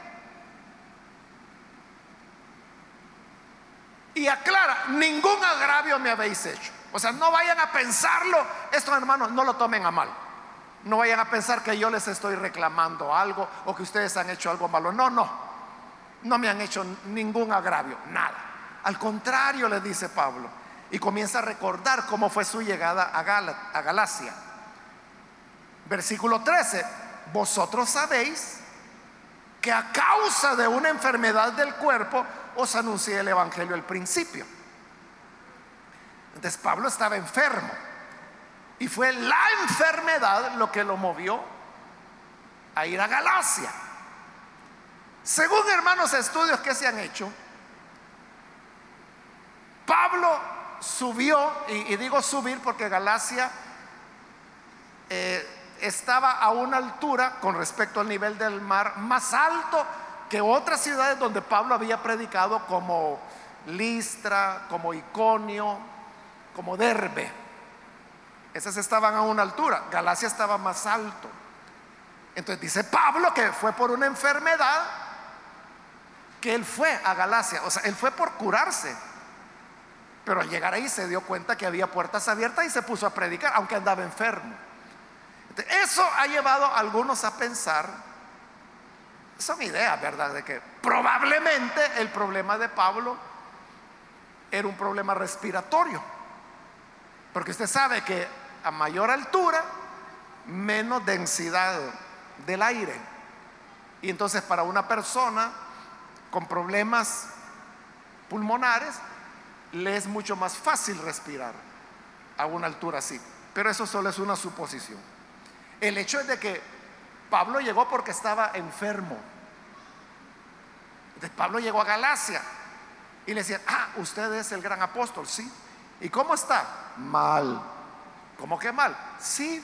Y aclara, ningún agravio me habéis hecho. O sea, no vayan a pensarlo, estos hermanos no lo tomen a mal. No vayan a pensar que yo les estoy reclamando algo o que ustedes han hecho algo malo. No, no. No me han hecho ningún agravio, nada. Al contrario, le dice Pablo. Y comienza a recordar cómo fue su llegada a, a Galacia. Versículo 13, vosotros sabéis que a causa de una enfermedad del cuerpo os anuncié el Evangelio al principio. Entonces Pablo estaba enfermo. Y fue la enfermedad lo que lo movió a ir a Galacia. Según hermanos estudios que se han hecho, Pablo subió, y, digo subir porque Galacia eh, estaba a una altura con respecto al nivel del mar más alto que otras ciudades donde Pablo había predicado como Listra, como Iconio, como Derbe. Esas estaban a una altura, Galacia estaba más alto. Entonces dice Pablo que fue por una enfermedad que él fue a Galacia, o sea, él fue por curarse. Pero al llegar ahí se dio cuenta que había puertas abiertas y se puso a predicar, aunque andaba enfermo. Eso ha llevado a algunos a pensar, son ideas, ¿verdad? De que probablemente el problema de Pablo era un problema respiratorio. Porque usted sabe que a mayor altura, menos densidad del aire. Y entonces para una persona con problemas pulmonares, le es mucho más fácil respirar a una altura así. Pero eso solo es una suposición. El hecho es de que Pablo llegó porque estaba enfermo. Entonces Pablo llegó a Galacia y le decían, ah, usted es el gran apóstol, sí. ¿Y cómo está? Mal. ¿Cómo que mal? Sí,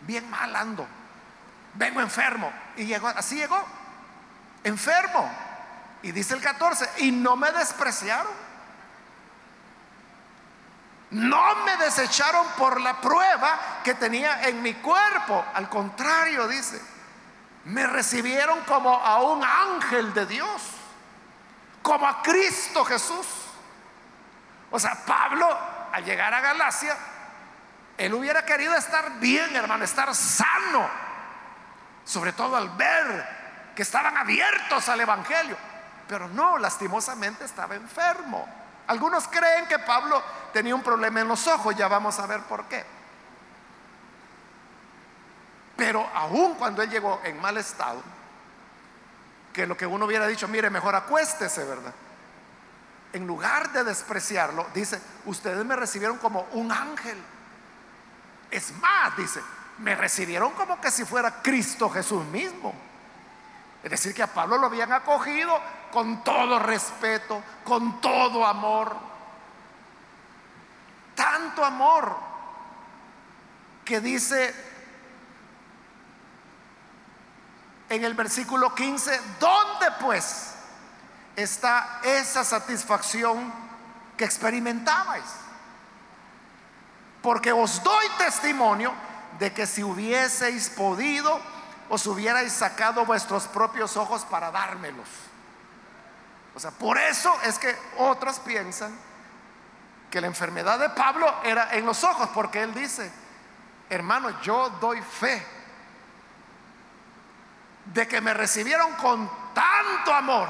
bien mal ando. Vengo enfermo. Y llegó, así llegó, enfermo. Y dice el 14, y no me despreciaron. No me desecharon por la prueba que tenía en mi cuerpo. Al contrario, dice, me recibieron como a un ángel de Dios, como a Cristo Jesús. O sea, Pablo, al llegar a Galacia, él hubiera querido estar bien, hermano, estar sano. Sobre todo al ver que estaban abiertos al Evangelio. Pero no, lastimosamente estaba enfermo. Algunos creen que Pablo tenía un problema en los ojos, ya vamos a ver por qué. Pero aún cuando él llegó en mal estado, que lo que uno hubiera dicho, mire, mejor acuéstese, ¿verdad? En lugar de despreciarlo, dice, ustedes me recibieron como un ángel. Es más, dice, me recibieron como que si fuera Cristo Jesús mismo. Es decir, que a Pablo lo habían acogido con todo respeto, con todo amor. Tanto amor que dice en el versículo 15, ¿dónde pues está esa satisfacción que experimentabais? Porque os doy testimonio de que si hubieseis podido, os hubierais sacado vuestros propios ojos para dármelos. O sea, por eso es que otros piensan que la enfermedad de Pablo era en los ojos, porque él dice, hermano, yo doy fe de que me recibieron con tanto amor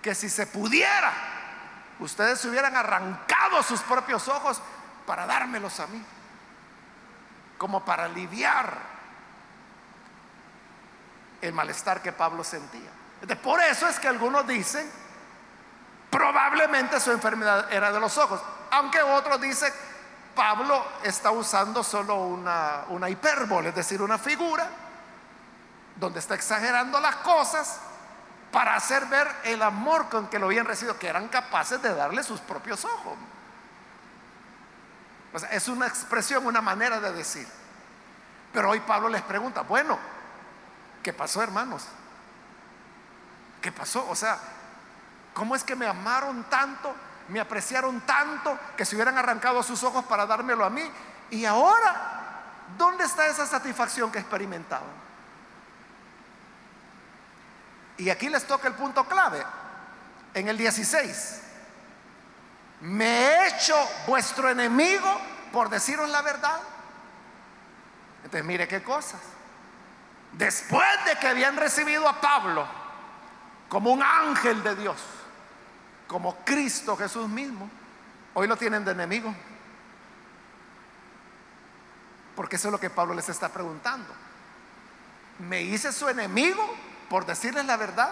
que si se pudiera, ustedes hubieran arrancado sus propios ojos para dármelos a mí, como para aliviar el malestar que Pablo sentía. por eso es que algunos dicen, probablemente su enfermedad era de los ojos, aunque otros dicen, Pablo está usando solo una, una hipérbole, es decir, una figura, donde está exagerando las cosas para hacer ver el amor con que lo habían recibido, que eran capaces de darle sus propios ojos. Es una expresión, una manera de decir. Pero hoy Pablo les pregunta, bueno, ¿Qué pasó, hermanos? ¿Qué pasó? O sea, ¿cómo es que me amaron tanto, me apreciaron tanto, que se hubieran arrancado sus ojos para dármelo a mí? Y ahora, ¿dónde está esa satisfacción que experimentaban? Y aquí les toca el punto clave, en el 16. Me he hecho vuestro enemigo por deciros la verdad. Entonces, mire qué cosas. Después de que habían recibido a Pablo como un ángel de Dios, como Cristo Jesús mismo, hoy lo tienen de enemigo. Porque eso es lo que Pablo les está preguntando. ¿Me hice su enemigo por decirles la verdad?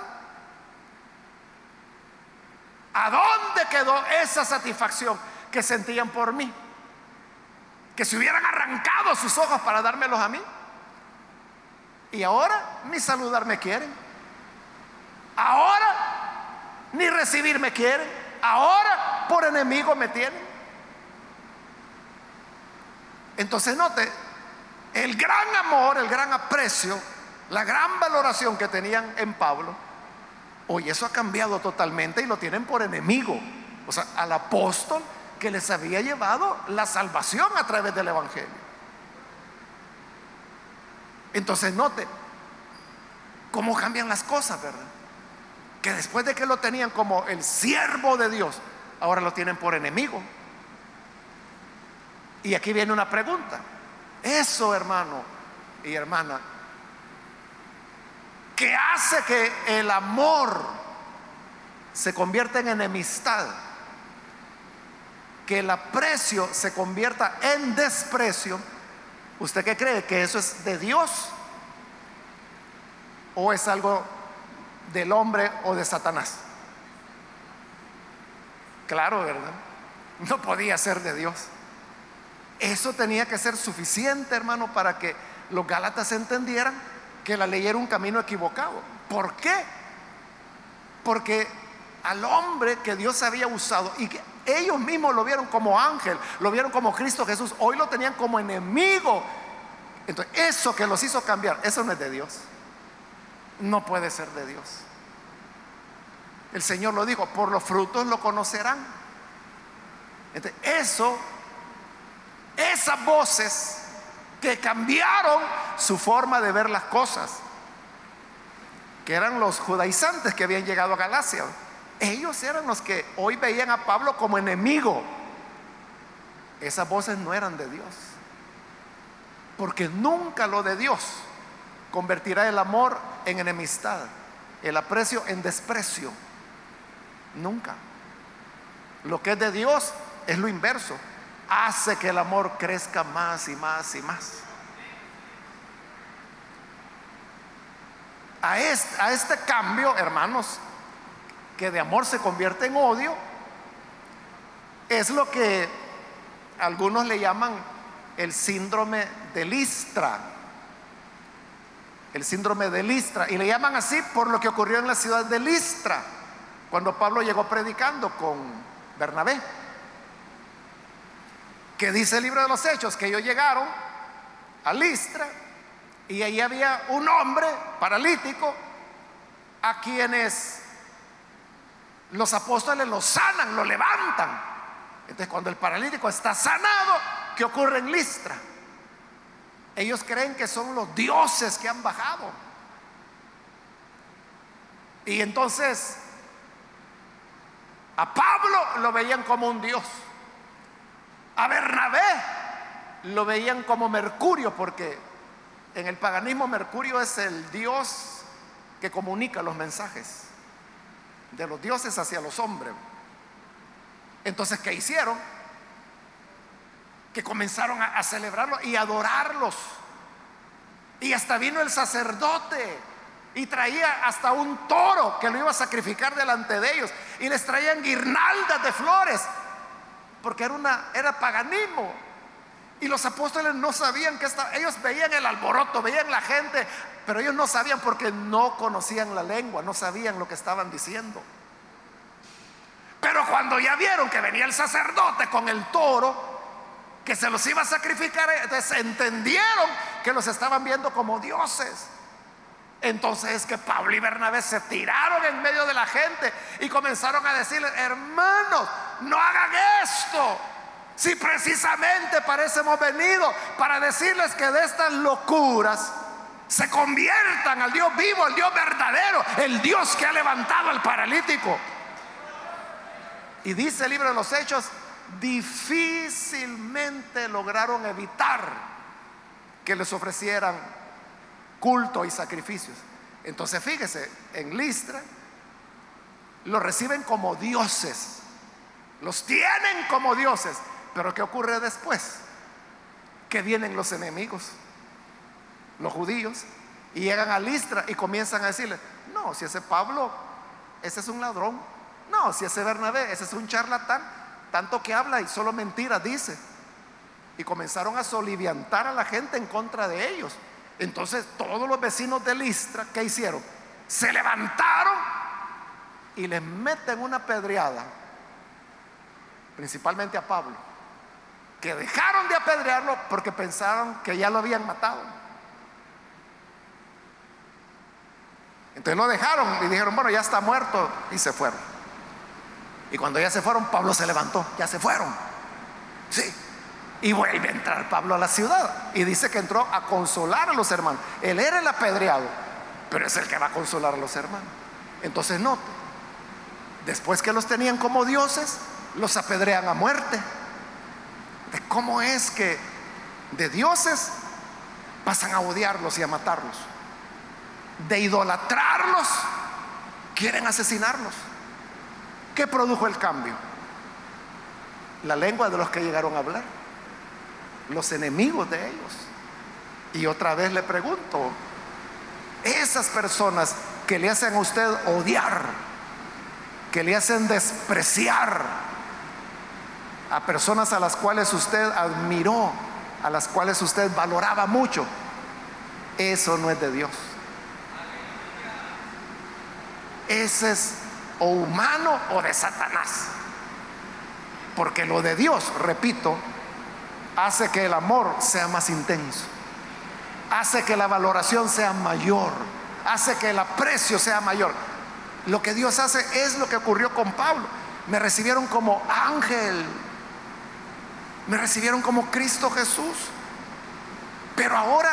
¿A dónde quedó esa satisfacción que sentían por mí? que se hubieran arrancado sus ojos para dármelos a mí. Y ahora ni saludarme quieren. Ahora ni recibirme quieren. Ahora por enemigo me tienen. Entonces note, el gran amor, el gran aprecio, la gran valoración que tenían en Pablo, hoy eso ha cambiado totalmente y lo tienen por enemigo. O sea, al apóstol que les había llevado la salvación a través del Evangelio. Entonces note cómo cambian las cosas, ¿verdad? Que después de que lo tenían como el siervo de Dios, ahora lo tienen por enemigo. Y aquí viene una pregunta. Eso, hermano y hermana, que hace que el amor se convierta en enemistad, que el aprecio se convierta en desprecio, ¿usted qué cree? ¿Que eso es de Dios? ¿O es algo del hombre o de Satanás? Claro, ¿verdad? No podía ser de Dios. Eso tenía que ser suficiente, hermano, para que los Gálatas entendieran que la ley era un camino equivocado. ¿Por qué? Porque al hombre que Dios había usado y que ellos mismos lo vieron como ángel, lo vieron como Cristo Jesús, hoy lo tenían como enemigo. Entonces, eso que los hizo cambiar, eso no es de Dios. No puede ser de Dios. El Señor lo dijo, por los frutos lo conocerán. Entonces, eso esas voces que cambiaron su forma de ver las cosas, que eran los judaizantes que habían llegado a Galacia. Ellos eran los que hoy veían a Pablo como enemigo. Esas voces no eran de Dios. Porque nunca lo de Dios convertirá el amor en enemistad, el aprecio en desprecio. Nunca. Lo que es de Dios es lo inverso hace que el amor crezca más y más y más. A este, cambio, hermanos, que de amor se convierte en odio, es lo que algunos le llaman el síndrome de Listra. El síndrome de Listra. Y le llaman así por lo que ocurrió en la ciudad de Listra, cuando Pablo llegó predicando con Bernabé que dice el libro de los Hechos que ellos llegaron a Listra y ahí había un hombre paralítico a quienes los apóstoles lo sanan, lo levantan. Entonces cuando el paralítico está sanado, ¿qué ocurre en Listra? Ellos creen que son los dioses que han bajado. Y entonces a Pablo lo veían como un dios. A Bernabé lo veían como Mercurio porque en el paganismo Mercurio es el dios que comunica los mensajes de los dioses hacia los hombres. Entonces, ¿qué hicieron? Que comenzaron a, celebrarlo y adorarlos. Y hasta vino el sacerdote y traía hasta un toro que lo iba a sacrificar delante de ellos. Y les traían guirnaldas de flores porque era, una, era paganismo. Y los apóstoles no sabían que estaba, ellos veían el alboroto, veían la gente, pero ellos no sabían porque no conocían la lengua, no sabían lo que estaban diciendo. Pero cuando ya vieron que venía el sacerdote con el toro, que se los iba a sacrificar, entonces entendieron que los estaban viendo como dioses. Entonces es que Pablo y Bernabé se tiraron en medio de la gente y comenzaron a decirle, hermanos, no hagan esto. Si precisamente para eso hemos venido, para decirles que de estas locuras se conviertan al Dios vivo, al Dios verdadero, el Dios que ha levantado al paralítico. Y dice el libro de los Hechos, difícilmente lograron evitar que les ofrecieran culto y sacrificios. Entonces fíjese, en Listra los reciben como dioses, los tienen como dioses, pero ¿qué ocurre después? Que vienen los enemigos, los judíos, y llegan a Listra y comienzan a decirle, no, si ese Pablo, ese es un ladrón, no, si ese Bernabé, ese es un charlatán, tanto que habla y solo mentiras dice. y comenzaron a soliviantar a la gente en contra de ellos. Entonces todos los vecinos de Listra, ¿qué hicieron? Se levantaron y les meten una pedreada, principalmente a Pablo, que dejaron de apedrearlo porque pensaron que ya lo habían matado. Entonces lo dejaron y dijeron, bueno, ya está muerto y se fueron. Y cuando ya se fueron, Pablo se levantó, ya se fueron. Sí. Y vuelve a entrar Pablo a la ciudad. Y dice que entró a consolar a los hermanos. Él era el apedreado, pero es el que va a consolar a los hermanos. Entonces note, después que los tenían como dioses, los apedrean a muerte. ¿De cómo es que de dioses pasan a odiarlos y a matarlos? de idolatrarlos, quieren asesinarlos. ¿Qué produjo el cambio? La lengua de los que llegaron a hablar, los enemigos de ellos. Y otra vez le pregunto, esas personas que le hacen a usted odiar, que le hacen despreciar a personas a las cuales usted admiró, a las cuales usted valoraba mucho, eso no es de Dios ese es o humano o de Satanás. Porque lo de Dios, repito, hace que el amor sea más intenso, hace que la valoración sea mayor, hace que el aprecio sea mayor. Lo que Dios hace es lo que ocurrió con Pablo. Me recibieron como ángel, me recibieron como Cristo Jesús, pero ahora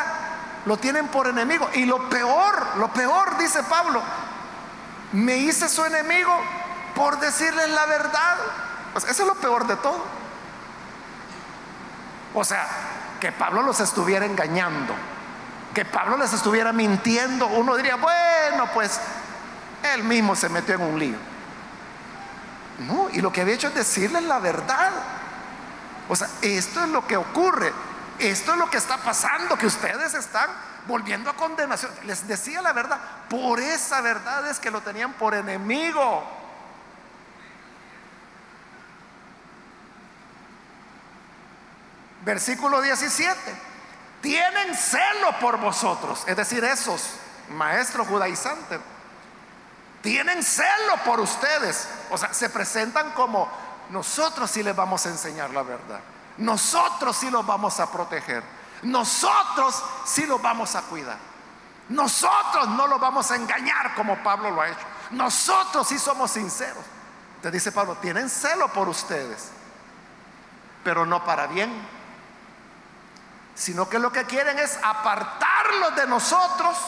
lo tienen por enemigo. Y lo peor, lo peor, dice Pablo, me hice su enemigo por decirles la verdad. Pues eso es lo peor de todo. O sea, que Pablo los estuviera engañando, que Pablo les estuviera mintiendo, uno diría, bueno, pues él mismo se metió en un lío. No, y lo que había hecho es decirles la verdad. O sea, esto es lo que ocurre, esto es lo que está pasando, que ustedes están volviendo a condenación. Les decía la verdad. Por esa verdad es que lo tenían por enemigo. Versículo 17. Tienen celo por vosotros. Es decir, esos maestros judaizantes. Tienen celo por ustedes. O sea, se presentan como nosotros sí les vamos a enseñar la verdad. Nosotros sí los vamos a proteger. Nosotros sí los vamos a cuidar. Nosotros no los vamos a engañar como Pablo lo ha hecho. Nosotros sí somos sinceros. Te dice Pablo, tienen celo por ustedes, pero no para bien, sino que lo que quieren es apartarlos de nosotros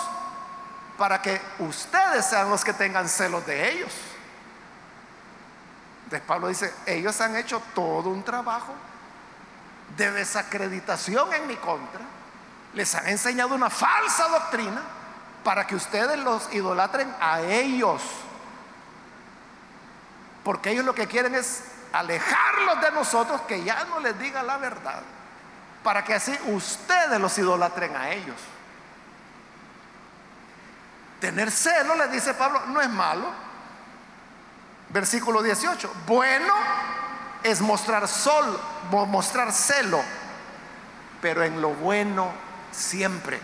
para que ustedes sean los que tengan celos de ellos. Entonces Pablo dice, ellos han hecho todo un trabajo de desacreditación en mi contra, les han enseñado una falsa doctrina para que ustedes los idolatren a ellos. Porque ellos lo que quieren es alejarlos de nosotros, que ya no les diga la verdad, para que así ustedes los idolatren a ellos. Tener celo, le dice Pablo, no es malo. Versículo 18, bueno es mostrar sol, celo, pero en lo bueno siempre.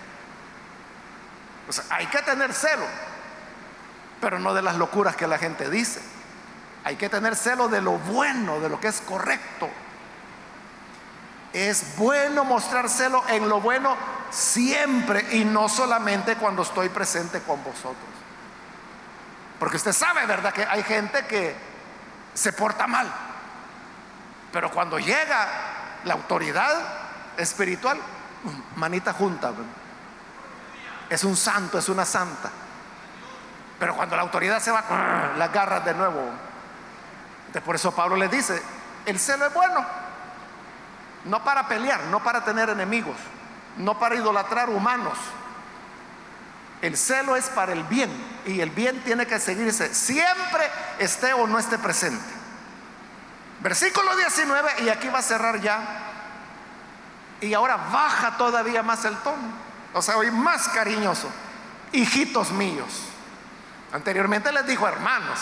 O sea, hay que tener celo, pero no de las locuras que la gente dice. Hay que tener celo de lo bueno, de lo que es correcto. Es bueno mostrar celo en lo bueno siempre y no solamente cuando estoy presente con vosotros. Porque usted sabe, ¿verdad? Que hay gente que se porta mal. Pero cuando llega la autoridad espiritual, manita junta. Es un santo, es una santa. Pero cuando la autoridad se va, la agarra de nuevo. por eso Pablo le dice, el celo es bueno. No para pelear, no para tener enemigos, no para idolatrar humanos. El celo es para el bien y el bien tiene que seguirse siempre esté o no esté presente. Versículo 19, y aquí va a cerrar ya. Y ahora baja todavía más el tono. O sea, hoy más cariñoso. Hijitos míos. Anteriormente les dijo hermanos.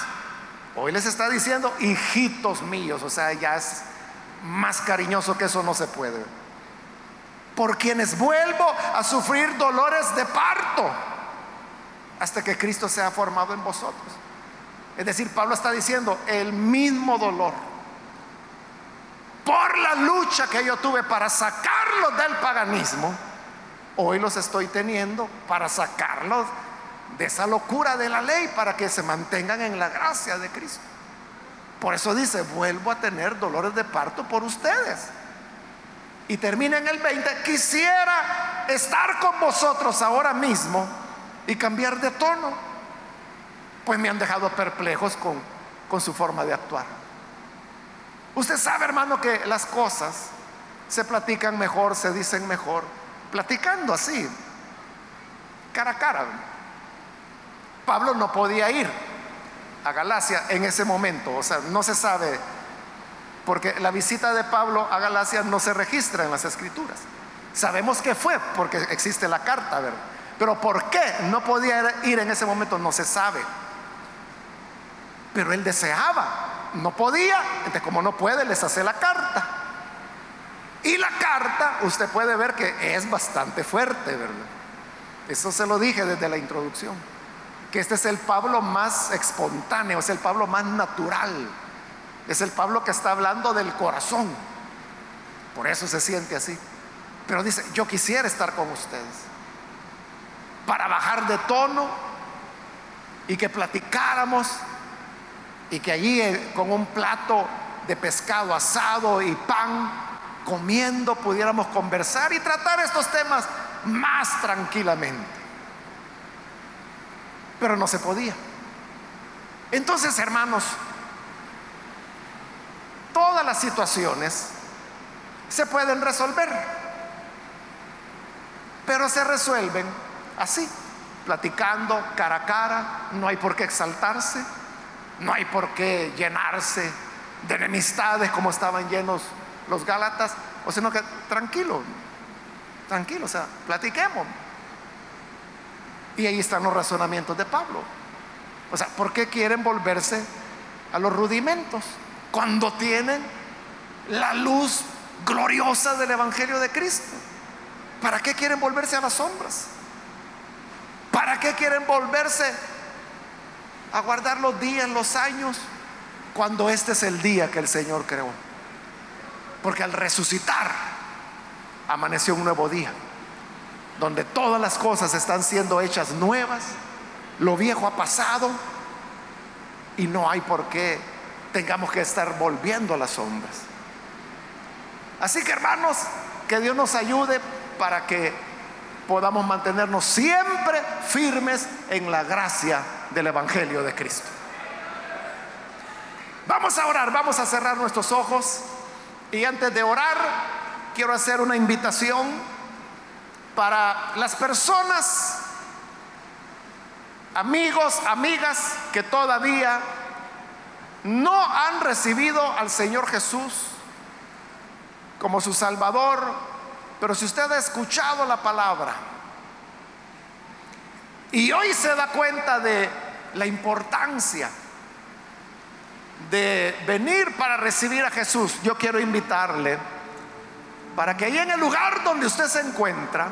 Hoy les está diciendo hijitos míos. O sea, ya es más cariñoso que eso no se puede. por quienes vuelvo a sufrir dolores de parto hasta que Cristo sea formado en vosotros. Es decir, Pablo está diciendo el mismo dolor por la lucha que yo tuve para sacarlos del paganismo, hoy los estoy teniendo para sacarlos de esa locura de la ley, para que se mantengan en la gracia de Cristo. Por eso dice, vuelvo a tener dolores de parto por ustedes. Y termina en el 20, quisiera estar con vosotros ahora mismo y cambiar de tono, pues me han dejado perplejos con, con su forma de actuar. Usted sabe, hermano, que las cosas se platican mejor, se dicen mejor, platicando así, cara a cara. Pablo no podía ir a Galacia en ese momento, o sea, no se sabe, porque la visita de Pablo a Galacia no se registra en las escrituras. Sabemos que fue, porque existe la carta, ¿verdad? Pero ¿por qué no podía ir en ese momento? No se sabe. Pero él deseaba no podía, entonces como no puede, les hace la carta. Y la carta, usted puede ver que es bastante fuerte, ¿verdad? Eso se lo dije desde la introducción, que este es el Pablo más espontáneo, es el Pablo más natural, es el Pablo que está hablando del corazón. Por eso se siente así. Pero dice, yo quisiera estar con ustedes, para bajar de tono y que platicáramos y que allí eh, con un plato de pescado asado y pan, comiendo, pudiéramos conversar y tratar estos temas más tranquilamente. Pero no se podía. Entonces, hermanos, todas las situaciones se pueden resolver, pero se resuelven así, platicando cara a cara, no hay por qué exaltarse no hay por qué llenarse de enemistades como estaban llenos los Gálatas, o sino que tranquilo, tranquilo, o sea, platiquemos. Y ahí están los razonamientos de Pablo. O sea, ¿por qué quieren volverse a los rudimentos cuando tienen la luz gloriosa del Evangelio de Cristo? ¿Para qué quieren volverse a las sombras? ¿Para qué quieren volverse a guardar los días, los años, cuando este es el día que el Señor creó. Porque al resucitar amaneció un nuevo día, donde todas las cosas están siendo hechas nuevas, lo viejo ha pasado y no hay por qué tengamos que estar volviendo a las sombras. Así que hermanos, que Dios nos ayude para que podamos mantenernos siempre firmes en la gracia del Evangelio de Cristo. Vamos a orar, vamos a cerrar nuestros ojos y antes de orar quiero hacer una invitación para las personas, amigos, amigas que todavía no han recibido al Señor Jesús como su Salvador, pero si usted ha escuchado la palabra y hoy se da cuenta de la importancia de venir para recibir a Jesús, yo quiero invitarle para que ahí en el lugar donde usted se encuentra,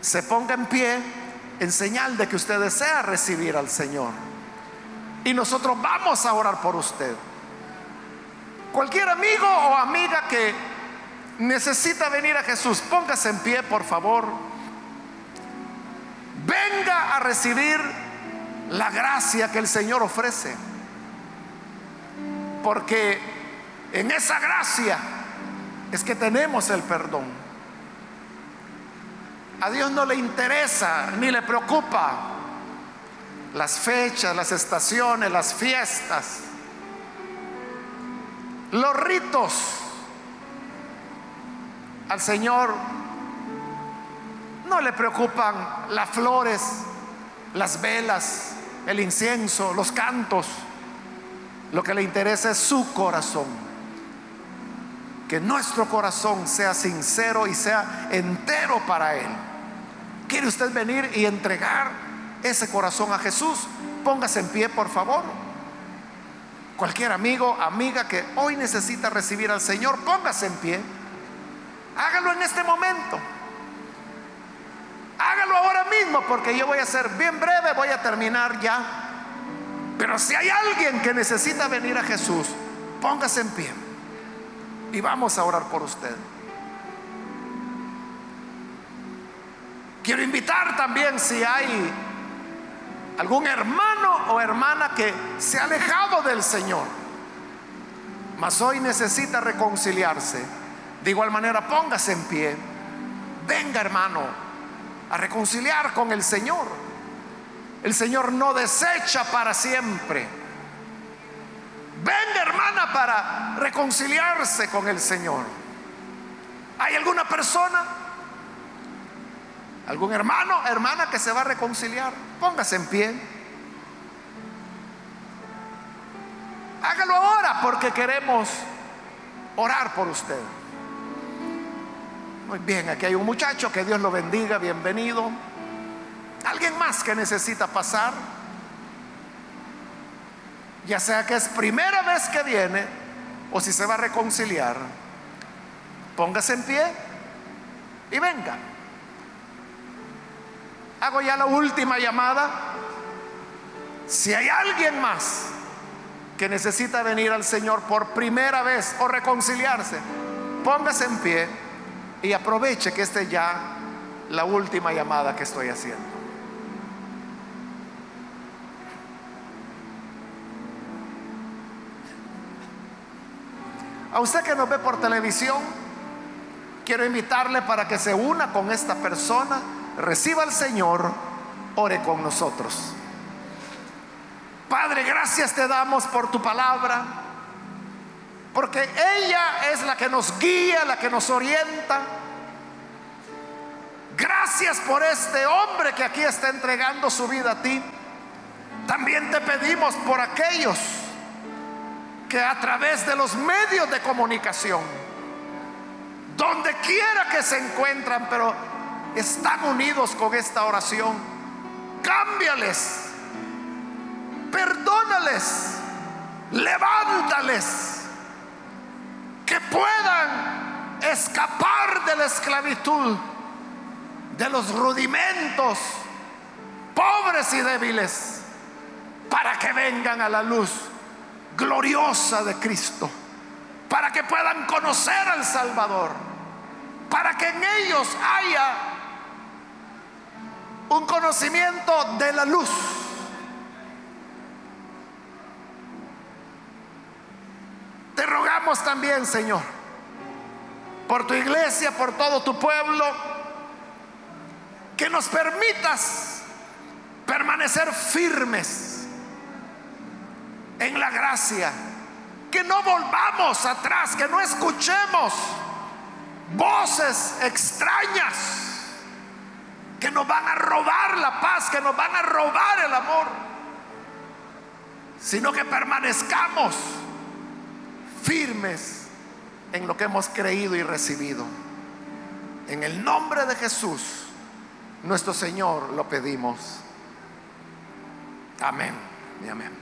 se ponga en pie en señal de que usted desea recibir al Señor. Y nosotros vamos a orar por usted. Cualquier amigo o amiga que necesita venir a Jesús, póngase en pie, por favor. Venga a recibir la gracia que el Señor ofrece. Porque en esa gracia es que tenemos el perdón. A Dios no le interesa ni le preocupa las fechas, las estaciones, las fiestas, los ritos. Al Señor no le preocupan las flores, las velas, el incienso, los cantos. Lo que le interesa es su corazón. Que nuestro corazón sea sincero y sea entero para Él. ¿Quiere usted venir y entregar ese corazón a Jesús? Póngase en pie, por favor. Cualquier amigo, amiga que hoy necesita recibir al Señor, póngase en pie. Hágalo en este momento. Hágalo ahora mismo porque yo voy a ser bien breve, voy a terminar ya. Pero si hay alguien que necesita venir a Jesús, póngase en pie y vamos a orar por usted. Quiero invitar también si hay algún hermano o hermana que se ha alejado del Señor, mas hoy necesita reconciliarse. De igual manera, póngase en pie. Venga, hermano, a reconciliar con el Señor. El Señor no desecha para siempre. Venga, hermana, para reconciliarse con el Señor. ¿Hay alguna persona? ¿Algún hermano, hermana que se va a reconciliar? Póngase en pie. Hágalo ahora porque queremos orar por usted. Muy bien, aquí hay un muchacho, que Dios lo bendiga, bienvenido. ¿Alguien más que necesita pasar? Ya sea que es primera vez que viene o si se va a reconciliar, póngase en pie y venga. Hago ya la última llamada. Si hay alguien más que necesita venir al Señor por primera vez o reconciliarse, póngase en pie y aproveche que esta es ya la última llamada que estoy haciendo. A usted que nos ve por televisión, quiero invitarle para que se una con esta persona reciba al Señor, ore con nosotros. Padre, gracias te damos por tu palabra, porque ella es la que nos guía, la que nos orienta. Gracias por este hombre que aquí está entregando su vida a ti. También te pedimos por aquellos que a través de los medios de comunicación, donde quiera que se encuentran, pero están unidos con esta oración, cámbiales, perdónales, levántales, que puedan escapar de la esclavitud, de los rudimentos, pobres y débiles, para que vengan a la luz gloriosa de Cristo, para que puedan conocer al Salvador, para que en ellos haya un conocimiento de la luz. Te rogamos también, Señor, por tu iglesia, por todo tu pueblo, que nos permitas permanecer firmes en la gracia, que no volvamos atrás, que no escuchemos voces extrañas que nos van a robar la paz, que nos van a robar el amor, sino que permanezcamos firmes en lo que hemos creído y recibido. En el nombre de Jesús, nuestro Señor, lo pedimos. Amén y amén.